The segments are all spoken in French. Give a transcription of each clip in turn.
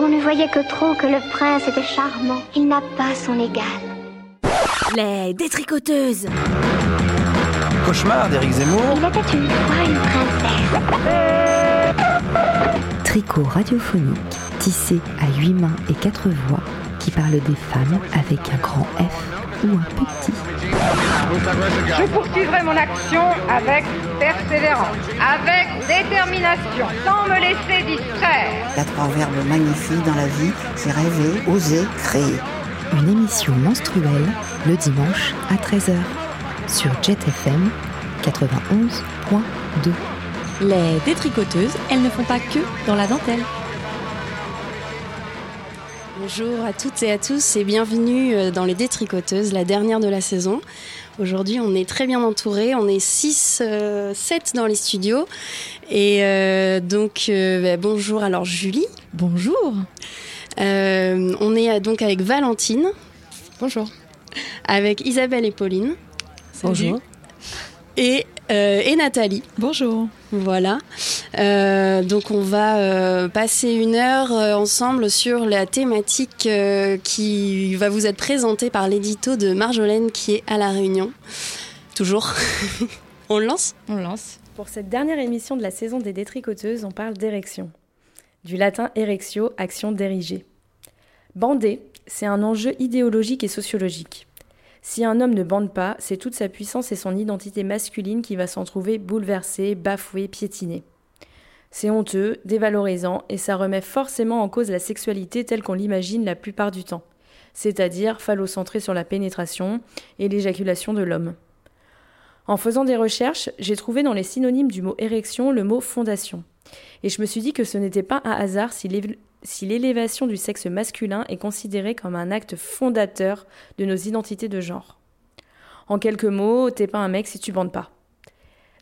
On ne voyait que trop que le prince était charmant. Il n'a pas son égal. Les détricoteuses Cauchemar d'Éric Zemmour. Il était une fois une princesse. Tricot radiophonique, tissé à huit mains et quatre voix, qui parle des femmes avec un grand F ou un petit. Je poursuivrai mon action avec persévérance, avec détermination, sans me laisser distraire. Il y a trois verbes magnifiques dans la vie, c'est rêver, oser, créer. Une émission menstruelle le dimanche à 13h sur Jet FM 91.2. Les détricoteuses, elles ne font pas que dans la dentelle. Bonjour à toutes et à tous et bienvenue euh, dans les détricoteuses, la dernière de la saison. Aujourd'hui, on est très bien entourés, on est 6, 7 dans les studios. Et euh, donc, euh, bah, bonjour alors Julie. Bonjour. Euh, on est euh, donc avec Valentine. Bonjour. Avec Isabelle et Pauline. Bonjour. Et, euh, et Nathalie. Bonjour. Voilà. Euh, donc on va euh, passer une heure euh, ensemble sur la thématique euh, qui va vous être présentée par l'édito de Marjolaine qui est à La Réunion. Toujours. on le lance? On lance. Pour cette dernière émission de la saison des détricoteuses, on parle d'érection. Du latin erexio, action d'ériger. Bander, c'est un enjeu idéologique et sociologique. Si un homme ne bande pas, c'est toute sa puissance et son identité masculine qui va s'en trouver bouleversée, bafouée, piétinée. C'est honteux, dévalorisant, et ça remet forcément en cause la sexualité telle qu'on l'imagine la plupart du temps, c'est-à-dire phallocentrée sur la pénétration et l'éjaculation de l'homme. En faisant des recherches, j'ai trouvé dans les synonymes du mot érection le mot fondation. Et je me suis dit que ce n'était pas un hasard si l'év- si l'élévation du sexe masculin est considérée comme un acte fondateur de nos identités de genre. En quelques mots, t'es pas un mec si tu bandes pas.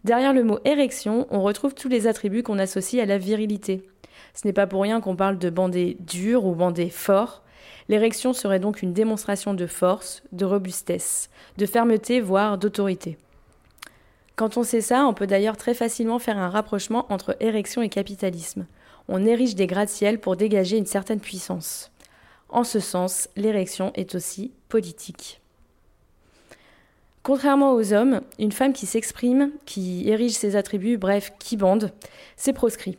Derrière le mot érection, on retrouve tous les attributs qu'on associe à la virilité. Ce n'est pas pour rien qu'on parle de bander dur ou bander fort. L'érection serait donc une démonstration de force, de robustesse, de fermeté, voire d'autorité. Quand on sait ça, on peut d'ailleurs très facilement faire un rapprochement entre érection et capitalisme. On érige des gratte-ciel pour dégager une certaine puissance. En ce sens, l'érection est aussi politique. Contrairement aux hommes, une femme qui s'exprime, qui érige ses attributs, bref, qui bande, c'est proscrit.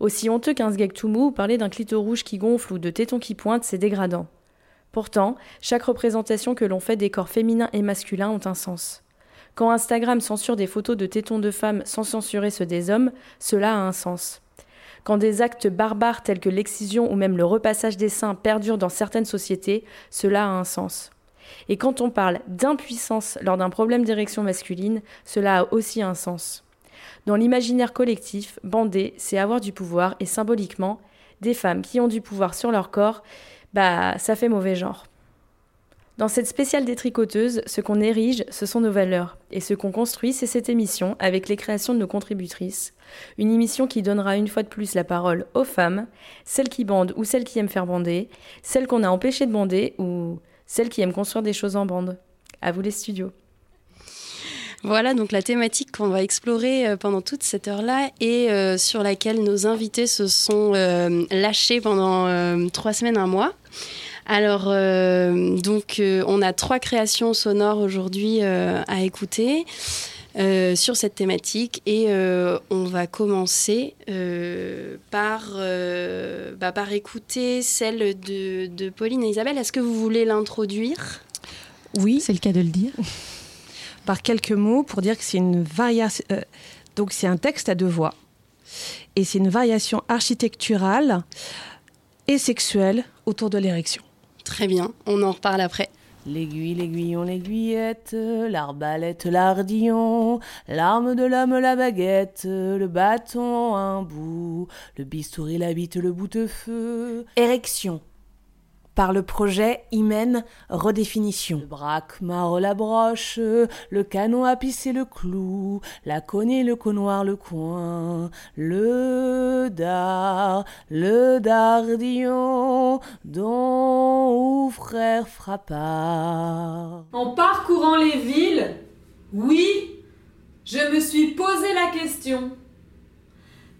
Aussi honteux qu'un sgeg tout mou, parler d'un clito rouge qui gonfle ou de tétons qui pointent, c'est dégradant. Pourtant, chaque représentation que l'on fait des corps féminins et masculins ont un sens. Quand Instagram censure des photos de tétons de femmes sans censurer ceux des hommes, cela a un sens. Quand des actes barbares tels que l'excision ou même le repassage des seins perdurent dans certaines sociétés, cela a un sens. Et quand on parle d'impuissance lors d'un problème d'érection masculine, cela a aussi un sens. Dans l'imaginaire collectif, bander, c'est avoir du pouvoir et symboliquement, des femmes qui ont du pouvoir sur leur corps, bah ça fait mauvais genre. Dans cette spéciale détricoteuse, ce qu'on érige, ce sont nos valeurs. Et ce qu'on construit, c'est cette émission, avec les créations de nos contributrices. Une émission qui donnera une fois de plus la parole aux femmes, celles qui bandent ou celles qui aiment faire bander, celles qu'on a empêchées de bander ou celles qui aiment construire des choses en bande. À vous les studios. Voilà donc la thématique qu'on va explorer euh, pendant toute cette heure-là et euh, sur laquelle nos invités se sont euh, lâchés pendant trois semaines, un mois. Alors, euh, donc, euh, on a trois créations sonores aujourd'hui euh, à écouter euh, sur cette thématique et euh, on va commencer euh, par, euh, bah, par écouter celle de, de Pauline et Isabelle. Est-ce que vous voulez l'introduire? Oui, C'est le cas de le dire. par quelques mots pour dire que c'est une variation. euh, donc c'est un texte à deux voix. Et c'est une variation architecturale et sexuelle autour de l'érection. Très bien, on en reparle après. L'aiguille, l'aiguillon, l'aiguillette, l'arbalète, l'ardillon, l'arme de l'homme, la baguette, le bâton, un bout, le bistouri, la bite, le bout de feu. Érection. Par le projet Hymen Redéfinition. Le braque-mare, la broche, le canon à pisser le clou, la cognée, le connoir, le coin, le dard, le dardillon, dont ou frère frappard. En parcourant les villes, oui, je me suis posé la question.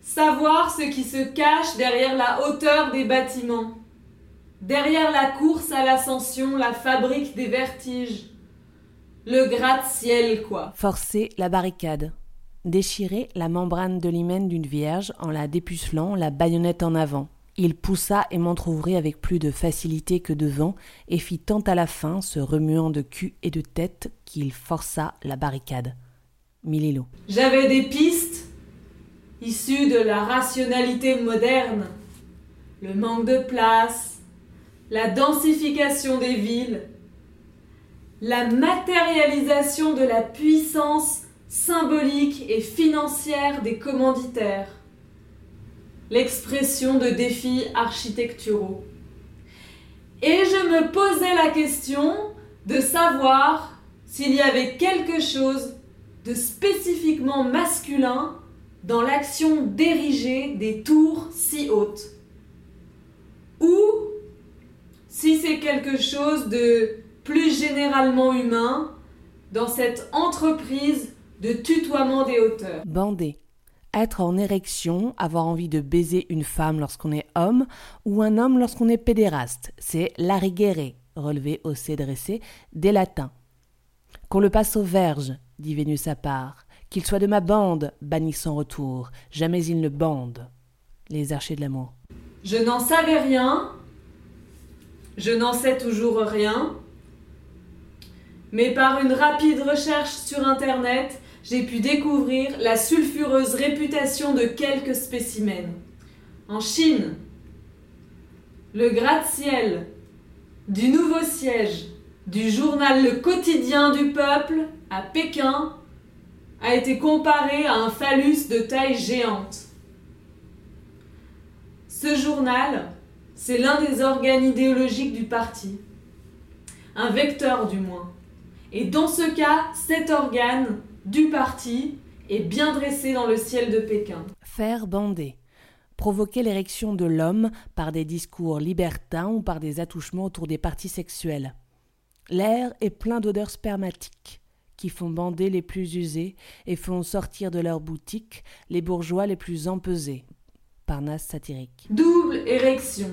Savoir ce qui se cache derrière la hauteur des bâtiments, derrière la course à l'ascension, la fabrique des vertiges, le gratte-ciel, quoi. Forcer la barricade. Déchirer la membrane de l'hymen d'une vierge en la dépucelant, la baïonnette en avant. Il poussa et m'entr'ouvrit avec plus de facilité que de vent et fit tant à la fin, se remuant de cul et de tête, qu'il força la barricade. Mililo. J'avais des pistes issues de la rationalité moderne, le manque de place, la densification des villes, la matérialisation de la puissance symbolique et financière des commanditaires, l'expression de défis architecturaux. Et je me posais la question de savoir s'il y avait quelque chose de spécifiquement masculin dans l'action d'ériger des tours si hautes. Ou si c'est quelque chose de plus généralement humain dans cette entreprise de tutoiement des hauteurs. Bander. Être en érection, avoir envie de baiser une femme lorsqu'on est homme ou un homme lorsqu'on est pédéraste. C'est lariguere, relevé au C dressé, des latins. Qu'on le passe aux verges, dit Vénus à part. Qu'il soit de ma bande, banni sans retour. Jamais il ne bande. Les archers de l'amour. Je n'en savais rien. Je n'en sais toujours rien. Mais par une rapide recherche sur Internet, j'ai pu découvrir la sulfureuse réputation de quelques spécimens. En Chine, le gratte-ciel du nouveau siège du journal Le Quotidien du Peuple à Pékin a été comparé à un phallus de taille géante. Ce journal, c'est l'un des organes idéologiques du parti, un vecteur du moins. Et dans ce cas, cet organe du parti est bien dressé dans le ciel de Pékin. Faire bander. Provoquer l'érection de l'homme par des discours libertins ou par des attouchements autour des parties sexuelles. L'air est plein d'odeurs spermatiques qui font bander les plus usés et font sortir de leurs boutiques les bourgeois les plus empesés. Parnasse satirique. Double érection.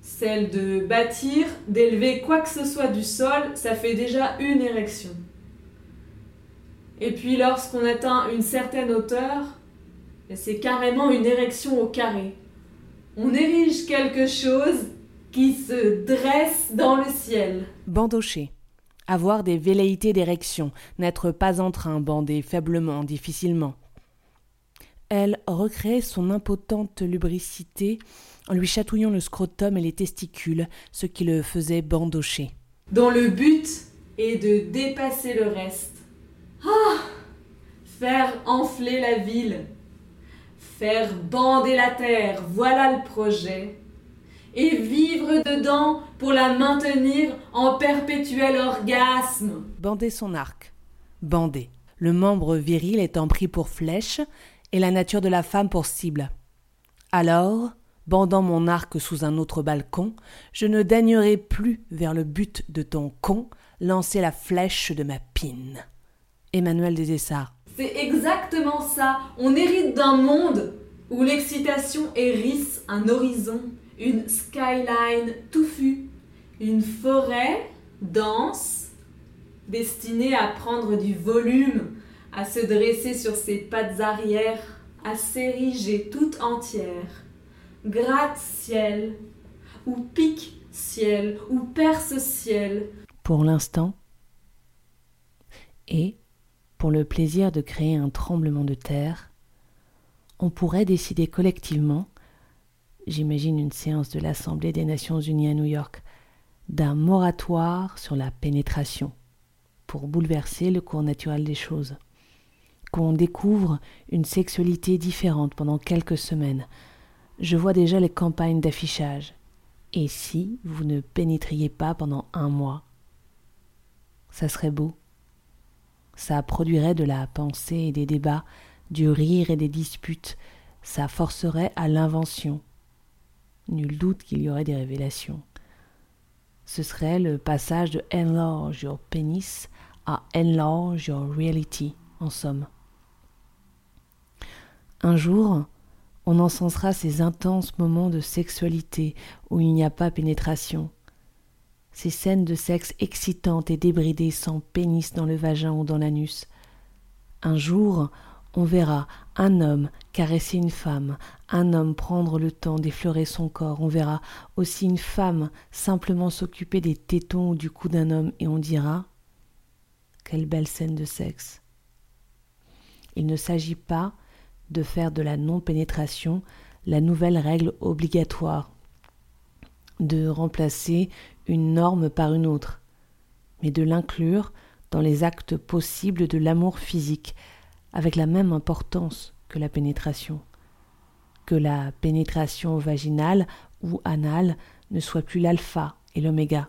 Celle de bâtir, d'élever quoi que ce soit du sol, ça fait déjà une érection. Et puis lorsqu'on atteint une certaine hauteur, c'est carrément une érection au carré. On érige quelque chose qui se dresse dans le ciel. Bandocher. Avoir des velléités d'érection, n'être pas en train, bander faiblement, difficilement. Elle recréait son impotente lubricité en lui chatouillant le scrotum et les testicules, ce qui le faisait bandocher. Dont le but est de dépasser le reste. Ah Faire enfler la ville. Faire bander la terre, voilà le projet. Et vivre dedans pour la maintenir en perpétuel orgasme. Bander son arc. Bander. Le membre viril étant pris pour flèche et la nature de la femme pour cible. Alors, bandant mon arc sous un autre balcon, je ne daignerai plus vers le but de ton con lancer la flèche de ma pine. Emmanuel Desessarts. C'est exactement ça. On hérite d'un monde où l'excitation hérisse un horizon, une skyline touffue, une forêt dense, destinée à prendre du volume, à se dresser sur ses pattes arrière, à s'ériger toute entière. Gratte-ciel, ou pique-ciel, ou perce-ciel. Pour l'instant, et pour le plaisir de créer un tremblement de terre, on pourrait décider collectivement, j'imagine une séance de l'Assemblée des Nations Unies à New York, d'un moratoire sur la pénétration, pour bouleverser le cours naturel des choses. Qu'on découvre une sexualité différente pendant quelques semaines. Je vois déjà les campagnes d'affichage. Et si vous ne pénétriez pas pendant un mois? Ça serait beau ça produirait de la pensée et des débats, du rire et des disputes, ça forcerait à l'invention. Nul doute qu'il y aurait des révélations. Ce serait le passage de enlarge your penis à enlarge your reality, en somme. Un jour, on encensera ces intenses moments de sexualité où il n'y a pas pénétration, ces scènes de sexe excitantes et débridées sans pénis dans le vagin ou dans l'anus. Un jour, on verra un homme caresser une femme, un homme prendre le temps d'effleurer son corps, on verra aussi une femme simplement s'occuper des tétons ou du cou d'un homme et on dira quelle belle scène de sexe. Il ne s'agit pas de faire de la non-pénétration la nouvelle règle obligatoire, de remplacer une norme par une autre, mais de l'inclure dans les actes possibles de l'amour physique, avec la même importance que la pénétration. Que la pénétration vaginale ou anale ne soit plus l'alpha et l'oméga.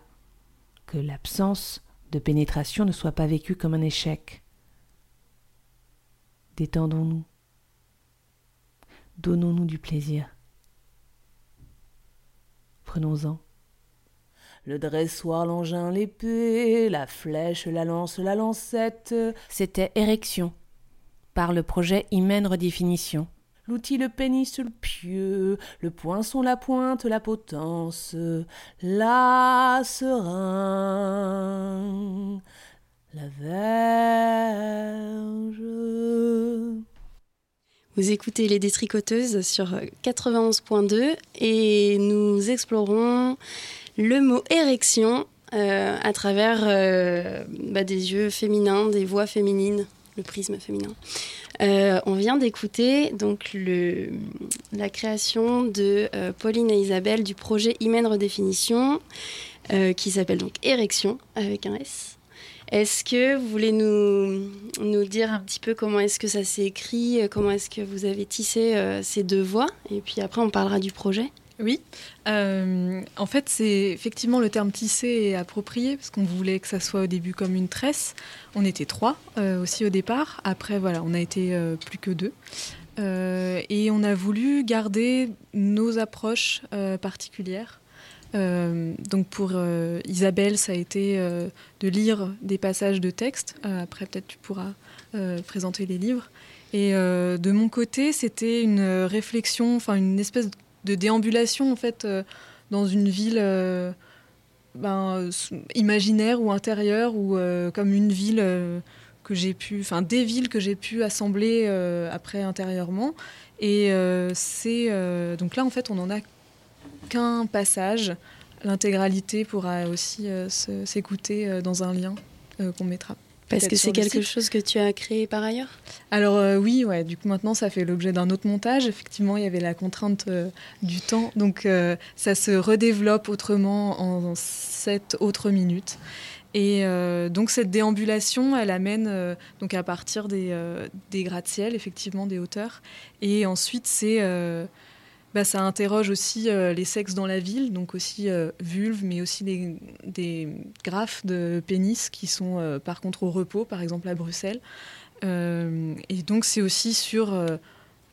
Que l'absence de pénétration ne soit pas vécue comme un échec. Détendons-nous. Donnons-nous du plaisir. Prenons-en. Le dressoir, l'engin, l'épée, la flèche, la lance, la lancette. C'était érection par le projet Hymen Redéfinition. L'outil, le pénis, le pieu, le poinçon, la pointe, la potence, la seringue, la. Vous écoutez Les Détricoteuses sur 91.2 et nous explorons le mot érection euh, à travers euh, bah, des yeux féminins, des voix féminines le prisme féminin. Euh, on vient d'écouter donc la création de Pauline et Isabelle du projet Hymen Redéfinition, qui s'appelle donc Érection avec un S. Est-ce que vous voulez nous, nous dire un petit peu comment est-ce que ça s'est écrit, comment est-ce que vous avez tissé ces deux voix Et puis après, on parlera du projet? Oui, euh, en fait, c'est effectivement le terme tissé est approprié parce qu'on voulait que ça soit au début comme une tresse. On était trois euh, aussi au départ. Après, voilà, on a été euh, plus que deux. et on a voulu garder nos approches particulières. Donc pour Isabelle, ça a été de lire des passages de texte. après, peut-être tu pourras présenter les livres. Et de mon côté, c'était une réflexion, enfin une espèce de déambulation en fait euh, dans une ville euh, ben, imaginaire ou intérieure ou euh, comme une ville que j'ai pu, enfin des villes que j'ai pu assembler après intérieurement. Et c'est donc là en fait on n'en a qu'un passage. L'intégralité pourra aussi s'écouter dans un lien qu'on mettra. Parce que c'est quelque chose que tu as créé par ailleurs? Alors euh, oui, ouais, du coup maintenant ça fait l'objet d'un autre montage. Effectivement, il y avait la contrainte euh, du temps, donc euh, ça se redéveloppe autrement en sept autres minutes. Et donc cette déambulation, elle amène donc à partir des, des gratte-ciel, effectivement des hauteurs. Et ensuite c'est bah, ça interroge aussi euh, les sexes dans la ville, donc aussi euh, vulves, mais aussi des, des, graphes de pénis qui sont euh, par contre au repos, par exemple à Bruxelles. et donc c'est aussi sur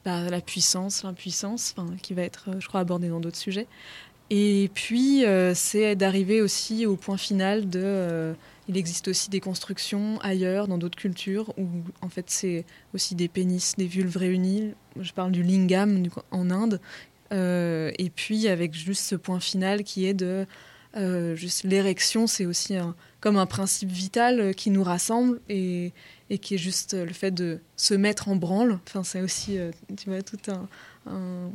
bah, la puissance, l'impuissance, qui va être, je crois, abordé dans d'autres sujets. Et puis c'est d'arriver aussi au point final de il existe aussi des constructions ailleurs, dans d'autres cultures, où en fait c'est aussi des pénis, des vulves réunies. Je parle du lingam en Inde. Euh, et puis avec juste ce point final qui est de euh, juste l'érection, c'est aussi comme un principe vital euh, qui nous rassemble et, qui est juste le fait de se mettre en branle. Enfin, c'est aussi, tout un,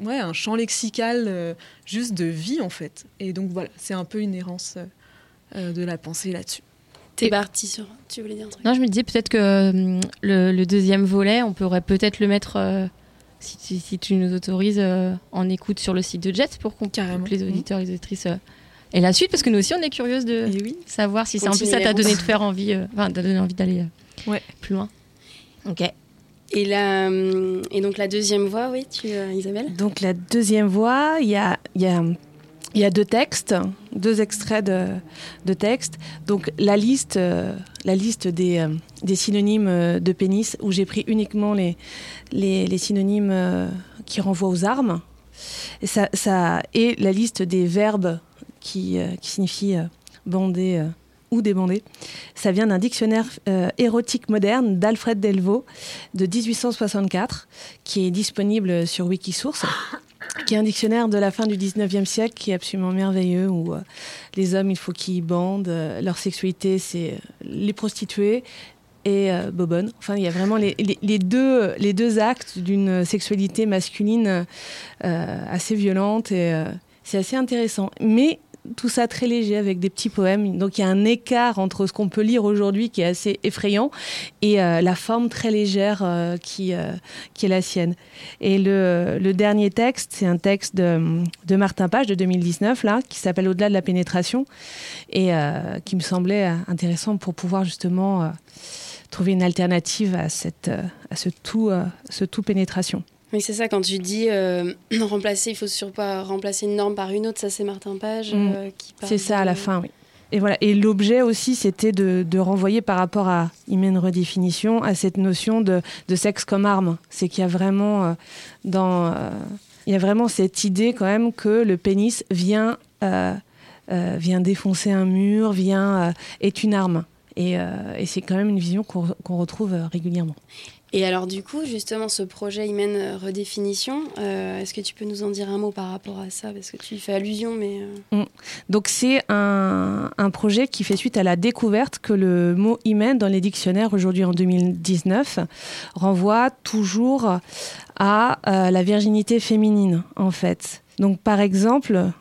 ouais, un champ lexical juste de vie en fait. Et donc voilà, c'est un peu une errance de la pensée là-dessus. T'es parti sur. Tu voulais dire un truc Non, je me disais peut-être que hum, le, deuxième volet, on pourrait peut-être le mettre, euh, si, si, tu nous autorises, euh, en écoute sur le site de Jet pour qu'on les auditeurs et les auditrices et la suite, parce que nous aussi, on est curieuse de oui. savoir si c'est en plus ça t'a donné de faire envie, enfin, donné envie d'aller ouais. plus loin. Ok. Et, la, hum, et donc la deuxième voix, oui, tu, Isabelle? Donc la deuxième voix, il y a, y a il y a deux textes, deux extraits de, de textes. Donc la liste, euh, la liste des, euh, des, synonymes euh, de pénis, où j'ai pris uniquement les, les, les synonymes qui renvoient aux armes. Et, ça, ça, et la liste des verbes qui, qui signifient bander ou débandé. Ça vient d'un dictionnaire érotique moderne d'Alfred Delvaux de 1864, qui est disponible sur Wikisource qui est un dictionnaire de la fin du 19e siècle qui est absolument merveilleux, où les hommes, il faut qu'ils bandent, leur sexualité, c'est les prostituées, et euh, Bobonne. Enfin, il y a vraiment les, les, deux, les deux actes d'une sexualité masculine euh, assez violente et euh, c'est assez intéressant. Mais tout ça très léger avec des petits poèmes. Donc il y a un écart entre ce qu'on peut lire aujourd'hui qui est assez effrayant et la forme très légère qui, qui est la sienne. Et le, le dernier texte, c'est un texte de, de, Martin Page de 2019 là, qui s'appelle Au-delà de la pénétration et qui me semblait intéressant pour pouvoir justement trouver une alternative à, cette, euh, à ce, tout, euh, ce tout pénétration. Oui, c'est ça, quand tu dis euh, remplacer, il faut surtout pas remplacer une norme par une autre, ça c'est Martin Page mm. qui C'est ça à la fin, oui. Et voilà. Et l'objet aussi, c'était de, de, renvoyer par rapport à une redéfinition à cette notion de, de sexe comme arme. C'est qu'il y a vraiment dans, il y a vraiment cette idée quand même que le pénis vient, vient défoncer un mur, vient est une arme. Euh, et, c'est quand même une vision qu'on retrouve euh, régulièrement. Et alors du coup, justement, ce projet Hymen euh, Redéfinition, est-ce que tu peux nous en dire un mot par rapport à ça? Parce que tu y fais allusion, mais... Mm. Donc c'est un, projet qui fait suite à la découverte que le mot Hymen dans les dictionnaires aujourd'hui en 2019 renvoie toujours à la virginité féminine, en fait. Donc par exemple,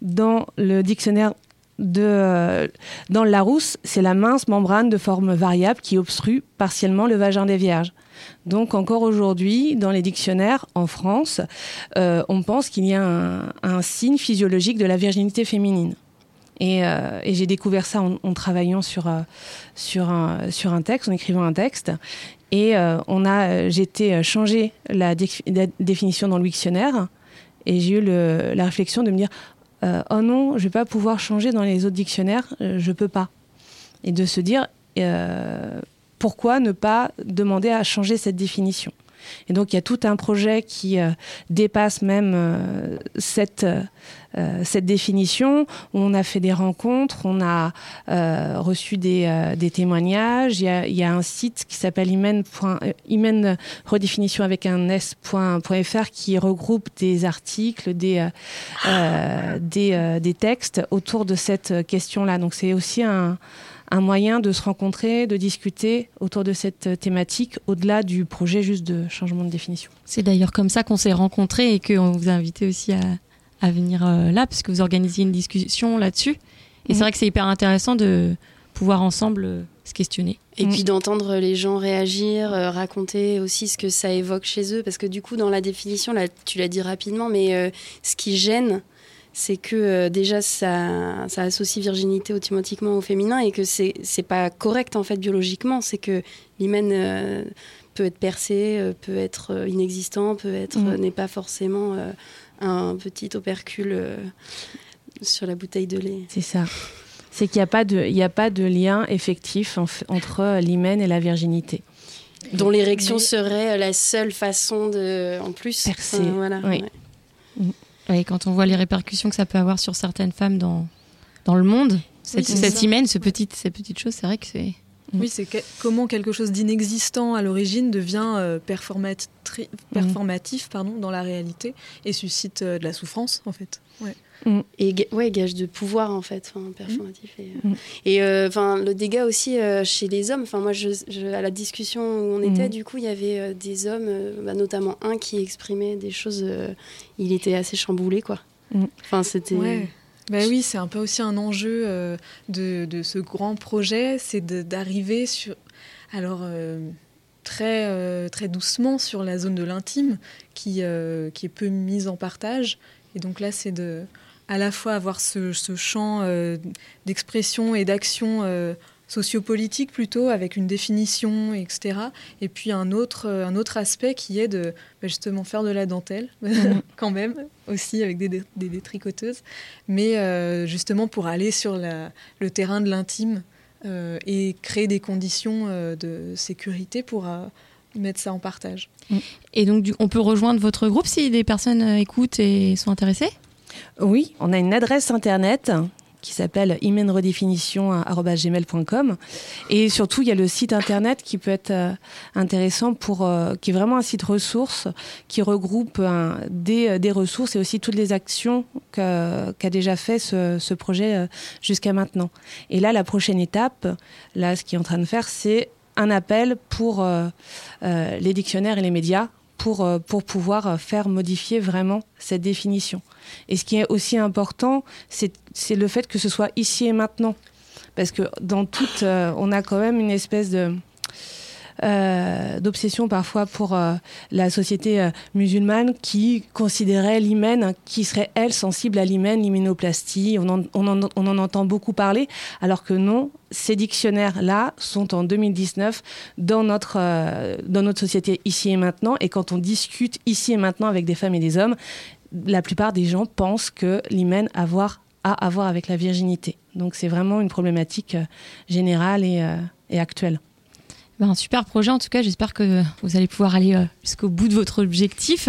dans le dictionnaire de, euh, dans le Larousse, c'est la mince membrane de forme variable qui obstrue partiellement le vagin des vierges. Donc encore aujourd'hui, dans les dictionnaires en France, euh, on pense qu'il y a un, signe physiologique de la virginité féminine. Et, euh, j'ai découvert ça en, travaillant sur, sur, un, sur un texte, en écrivant un texte. Et on a, été changer la, définition dans le dictionnaire. Et j'ai eu la réflexion de me dire, euh, oh non, je vais pas pouvoir changer dans les autres dictionnaires, euh, je peux pas. Et de se dire euh, pourquoi ne pas demander à changer cette définition? Et donc il y a tout un projet qui euh, dépasse même euh, cette, euh, cette définition. On a fait des rencontres, on a reçu des, témoignages. Il y, a, un site qui s'appelle imen, avec un s.fr qui regroupe des articles, des, des textes autour de cette question-là. Donc c'est aussi un un moyen de se rencontrer, de discuter autour de cette thématique, au-delà du projet juste de changement de définition. C'est d'ailleurs comme ça qu'on s'est rencontrés et qu'on vous a invité aussi à, venir euh, là, parce que vous organisiez une discussion là-dessus. Et c'est vrai que c'est hyper intéressant de pouvoir ensemble euh, se questionner. Et puis d'entendre les gens réagir, euh, raconter aussi ce que ça évoque chez eux, parce que du coup, dans la définition, là, tu l'as dit rapidement, mais ce qui gêne, c'est que euh, déjà ça, ça, associe virginité automatiquement au féminin et que c'est pas correct en fait biologiquement. C'est que l'hymen euh, peut être percé, euh, peut être inexistant, peut être mm. n'est pas forcément un petit opercule sur la bouteille de lait. C'est ça. C'est qu'il n'y a pas de il a pas de lien effectif entre l'hymen et la virginité. Dont l'érection serait la seule façon de, en plus, percer. voilà. Oui. Mm. Et quand on voit les répercussions que ça peut avoir sur certaines femmes dans, dans le monde, cette, cette hymen, ce petit, ces petites choses, c'est vrai que c'est. Oui, c'est comment quelque chose d'inexistant à l'origine devient euh, mhm. performatif pardon, dans la réalité et suscite euh, de la souffrance, en fait. Ouais. Mm. Et ouais, gage de pouvoir en fait, performatif. Et, euh, mm. enfin, le dégât aussi chez les hommes. Enfin, moi, je, à la discussion où on était, mm. du coup, il y avait des hommes, bah, notamment un qui exprimait des choses. il était assez chamboulé, quoi. Enfin, c'était. Ben oui, c'est un peu aussi un enjeu euh, de, de, ce grand projet, c'est d'arriver sur, alors euh, très euh, très doucement sur la zone de l'intime qui qui est peu mise en partage. Et donc là, c'est de à la fois avoir ce, ce champ d'expression et d'action sociopolitique plutôt, avec une définition, etc. Et puis un autre, un autre aspect qui est de bah, justement faire de la dentelle, mhm. quand même, aussi avec des, des, détricoteuses, mais euh, justement pour aller sur la, le terrain de l'intime euh, et créer des conditions euh, de sécurité pour mettre ça en partage. Et donc, on peut rejoindre votre groupe si des personnes écoutent et sont intéressées? Oui, on a une adresse internet qui s'appelle hymenredéfinition.gmail.com. Et surtout, il y a le site internet qui peut être euh, intéressant pour, euh, qui est vraiment un site ressources qui regroupe des, ressources et aussi toutes les actions qu'a déjà fait ce, projet euh, jusqu'à maintenant. Et là, la prochaine étape, là, ce qu'il est en train de faire, c'est un appel pour les dictionnaires et les médias pour, pour pouvoir faire modifier vraiment cette définition. Et ce qui est aussi important, c'est le fait que ce soit ici et maintenant. Parce que dans toute, euh, on a quand même une espèce de, euh, d'obsession parfois pour euh, la société musulmane qui considérait l'hymen, qui serait elle sensible à l'hymen, l'hyménoplastie. On en, on, en, on en, entend beaucoup parler, alors que non, ces dictionnaires-là sont en 2019 dans notre, dans notre société ici et maintenant. Et quand on discute ici et maintenant avec des femmes et des hommes, la plupart des gens pensent que l'hymen a, à voir avec la virginité. Donc c'est vraiment une problématique euh, générale euh, et, actuelle. Ben, un super projet en tout cas, j'espère que vous allez pouvoir aller euh, jusqu'au bout de votre objectif.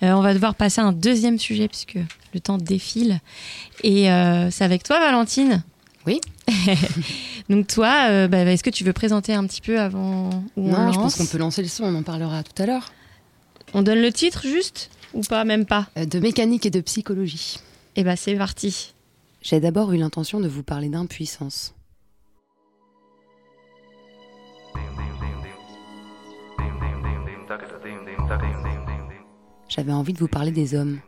on va devoir passer à un deuxième sujet puisque le temps défile. Et c'est avec toi Valentine Oui. Donc toi, bah, est-ce que tu veux présenter un petit peu avant Non, je pense qu'on peut lancer le son, on en parlera tout à l'heure. On donne le titre juste? Ou pas, même pas euh, De mécanique et de psychologie. Eh bien, c'est parti. J'ai d'abord eu l'intention de vous parler d'impuissance. J'avais envie de vous parler des hommes,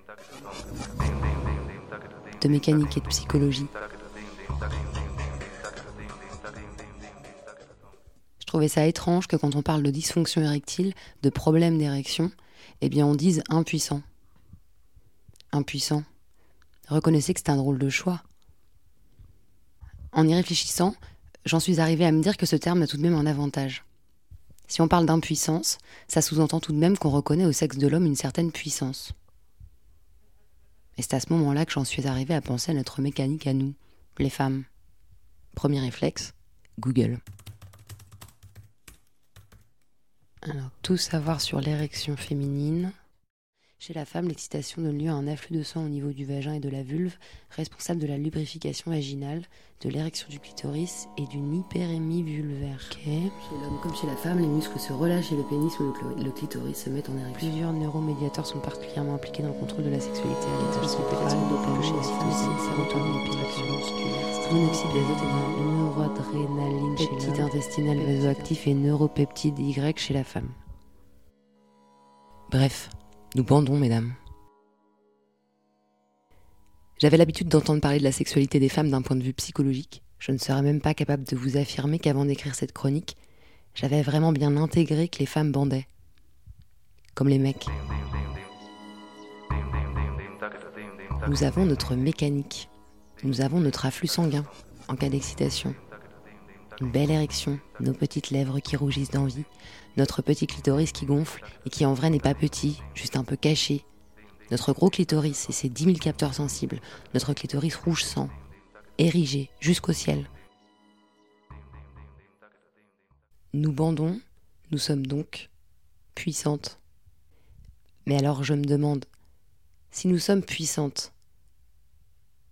de mécanique et de psychologie. Je trouvais ça étrange que quand on parle de dysfonction érectile, de problème d'érection, eh bien on dise impuissant. Impuissant. Reconnaissez que c'est un drôle de choix. En y réfléchissant, j'en suis arrivée à me dire que ce terme a tout de même un avantage. Si on parle d'impuissance, ça sous-entend tout de même qu'on reconnaît au sexe de l'homme une certaine puissance. Et c'est à ce moment-là que j'en suis arrivée à penser à notre mécanique à nous, les femmes. Premier réflexe, Google. Alors, tout savoir sur l'érection féminine. Chez la femme, l'excitation donne lieu à un afflux de sang au niveau du vagin et de la vulve, responsable de la lubrification vaginale, de l'érection du clitoris et d'une hyperémie vulvaire. Chez l'homme comme chez la femme, les muscles se relâchent et le pénis ou le, clitoris se mettent en érection. Plusieurs neuromédiateurs sont particulièrement impliqués dans le contrôle de la sexualité. L'étage central, dopamine, sérotonine, musculaire, noradrénaline chez Peptide intestinal vasoactif et neuropeptide Y chez la femme. Bref, nous bandons, mesdames. J'avais l'habitude d'entendre parler de la sexualité des femmes d'un point de vue psychologique. Je ne serais même pas capable de vous affirmer qu'avant d'écrire cette chronique, j'avais vraiment bien intégré que les femmes bandaient. Comme les mecs. Nous avons notre mécanique. Nous avons notre afflux sanguin en cas d'excitation. Une belle érection, nos petites lèvres qui rougissent d'envie, notre petit clitoris qui gonfle et qui en vrai n'est pas petit, juste un peu caché. Notre gros clitoris et ses dix mille capteurs sensibles, notre clitoris rouge sang, érigé jusqu'au ciel. Nous bandons, nous sommes donc puissantes. Mais alors je me demande, si nous sommes puissantes,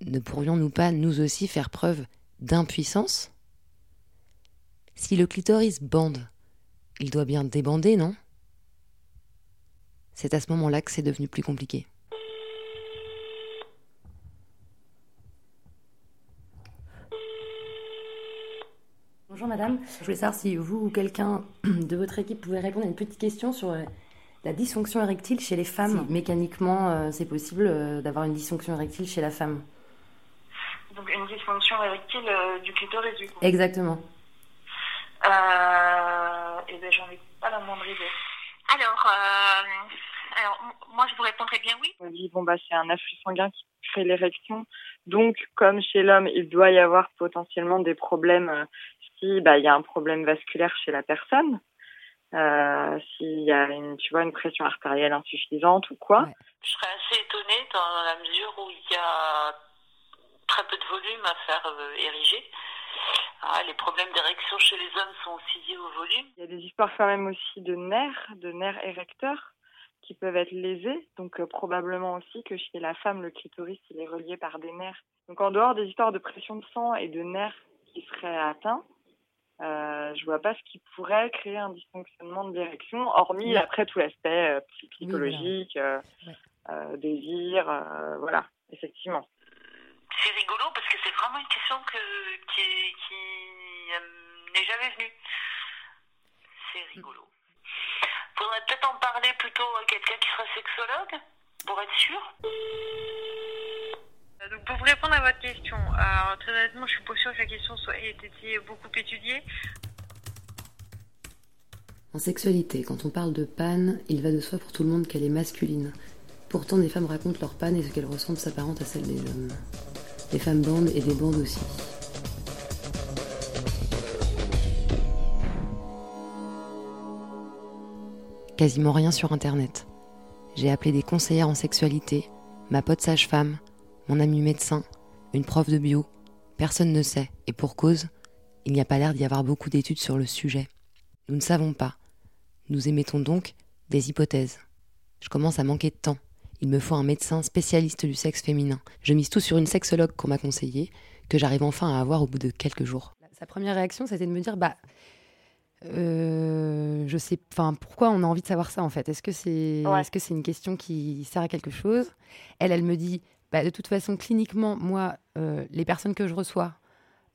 ne pourrions-nous pas nous aussi faire preuve d'impuissance? Si le clitoris bande, il doit bien débander, non? C'est à ce moment-là que c'est devenu plus compliqué. Bonjour madame, je voulais savoir si vous ou quelqu'un de votre équipe pouvait répondre à une petite question sur euh, la dysfonction érectile chez les femmes. mécaniquement, euh, c'est possible euh, d'avoir une dysfonction érectile chez la femme donc une dysfonction érectile du clitoris du coup. Exactement. Euh, et ben j'en ai pas la moindre idée. Alors, euh, alors moi je vous répondrais bien oui. On dit bon bah c'est un afflux sanguin qui crée l'érection, donc comme chez l'homme il doit y avoir potentiellement des problèmes euh, si bah il y a un problème vasculaire chez la personne. Euh, s'il y a une, tu vois, une pression artérielle insuffisante ou quoi. Je serais assez étonnée dans la mesure où il y a très peu de volume à faire euh, ériger. Ah, les problèmes d'érection chez les hommes sont aussi liés au volume. Il y a des histoires quand même aussi de nerfs, de nerfs érecteurs qui peuvent être lésées. Donc probablement aussi que chez la femme, le clitoris, il est relié par des nerfs. Donc en dehors des histoires de pression de sang et de nerfs qui seraient atteints, euh, je vois pas ce qui pourrait créer un dysfonctionnement de direction, hormis après tout l'aspect psychologique, désir, voilà, effectivement. C'est rigolo parce que c'est vraiment une question que, qui, qui n'est jamais venue. C'est rigolo. Faudrait peut-être en parler plutôt à quelqu'un qui serait sexologue, pour être sûr. Euh, donc pour vous répondre à votre question, alors très honnêtement, je suis pas sûre que la question soit, ait été beaucoup étudiée. En sexualité, quand on parle de panne, il va de soi pour tout le monde qu'elle est masculine. Pourtant, des femmes racontent leur panne et ce qu'elles ressentent s'apparente à celle des hommes. Les femmes bandent et des bandes aussi. Quasiment rien sur Internet. J'ai appelé des conseillères en sexualité, ma pote sage-femme, mon ami médecin, une prof de bio. Personne ne sait, et pour cause, il n'y a pas l'air d'y avoir beaucoup d'études sur le sujet. Nous ne savons pas. Nous émettons donc des hypothèses. Je commence à manquer de temps. Il me faut un médecin spécialiste du sexe féminin. Je mise tout sur une sexologue qu'on m'a conseillée, que j'arrive enfin à avoir au bout de quelques jours. Sa première réaction, c'était de me dire, bah, euh, je sais, enfin, pourquoi on a envie de savoir ça en fait? Est-ce que c'est, est-ce que c'est une question qui sert à quelque chose? Elle, elle me dit, bah, de toute façon, cliniquement, moi, euh, les personnes que je reçois,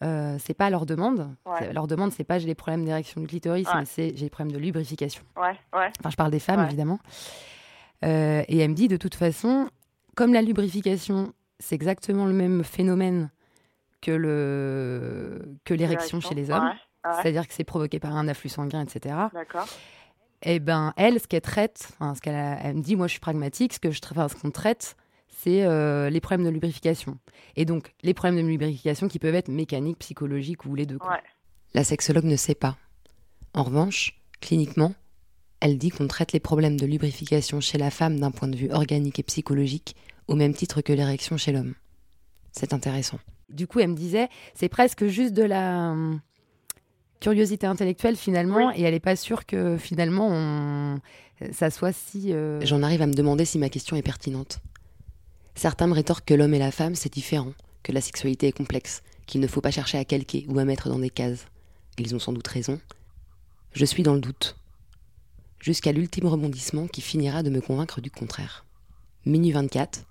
euh, c'est pas leur demande. Leur demande, c'est pas j'ai des problèmes d'érection du clitoris, mais c'est j'ai des problèmes de lubrification. Ouais, ouais. Enfin, je parle des femmes, évidemment. Euh, et elle me dit, de toute façon, comme la lubrification, c'est exactement le même phénomène que, le, que l'érection chez les hommes, c'est-à-dire que c'est provoqué par un afflux sanguin, etc. D'accord. Et eh ben, elle, ce qu'elle traite, ce qu'elle elle me dit, moi je suis pragmatique, ce que je, enfin, ce qu'on traite, c'est euh, les problèmes de lubrification. Et donc, les problèmes de lubrification qui peuvent être mécaniques, psychologiques ou les deux. La sexologue ne sait pas. En revanche, cliniquement, elle dit qu'on traite les problèmes de lubrification chez la femme d'un point de vue organique et psychologique au même titre que l'érection chez l'homme. C'est intéressant. Du coup, elle me disait, c'est presque juste de la hum, curiosité intellectuelle finalement, et elle n'est pas sûre que finalement ça soit si. Euh, J'en arrive à me demander si ma question est pertinente. Certains me rétorquent que l'homme et la femme c'est différent, que la sexualité est complexe, qu'il ne faut pas chercher à calquer ou à mettre dans des cases. Ils ont sans doute raison. Je suis dans le doute jusqu'à l'ultime rebondissement qui finira de me convaincre du contraire. Minuit 24,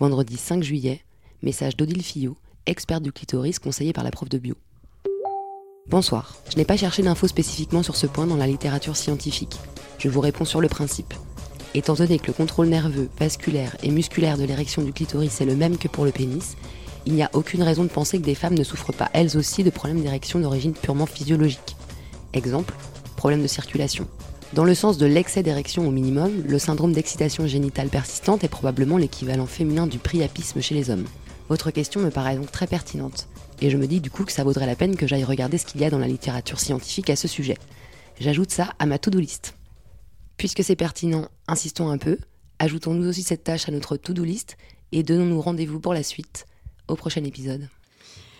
vendredi 5 juillet, message d'Odile Fillot, experte du clitoris conseillée par la prof de bio. Bonsoir, je n'ai pas cherché d'infos spécifiquement sur ce point dans la littérature scientifique. Je vous réponds sur le principe. Étant donné que le contrôle nerveux, vasculaire et musculaire de l'érection du clitoris est le même que pour le pénis, il n'y a aucune raison de penser que des femmes ne souffrent pas elles aussi de problèmes d'érection d'origine purement physiologique. Exemple, problème de circulation, dans le sens de l'excès d'érection au minimum, le syndrome d'excitation génitale persistante est probablement l'équivalent féminin du priapisme chez les hommes. Votre question me paraît donc très pertinente, et je me dis du coup que ça vaudrait la peine que j'aille regarder ce qu'il y a dans la littérature scientifique à ce sujet. J'ajoute ça à ma to-do list. Puisque c'est pertinent, insistons un peu, ajoutons nous aussi cette tâche à notre to-do list et donnons-nous rendez-vous pour la suite au prochain épisode.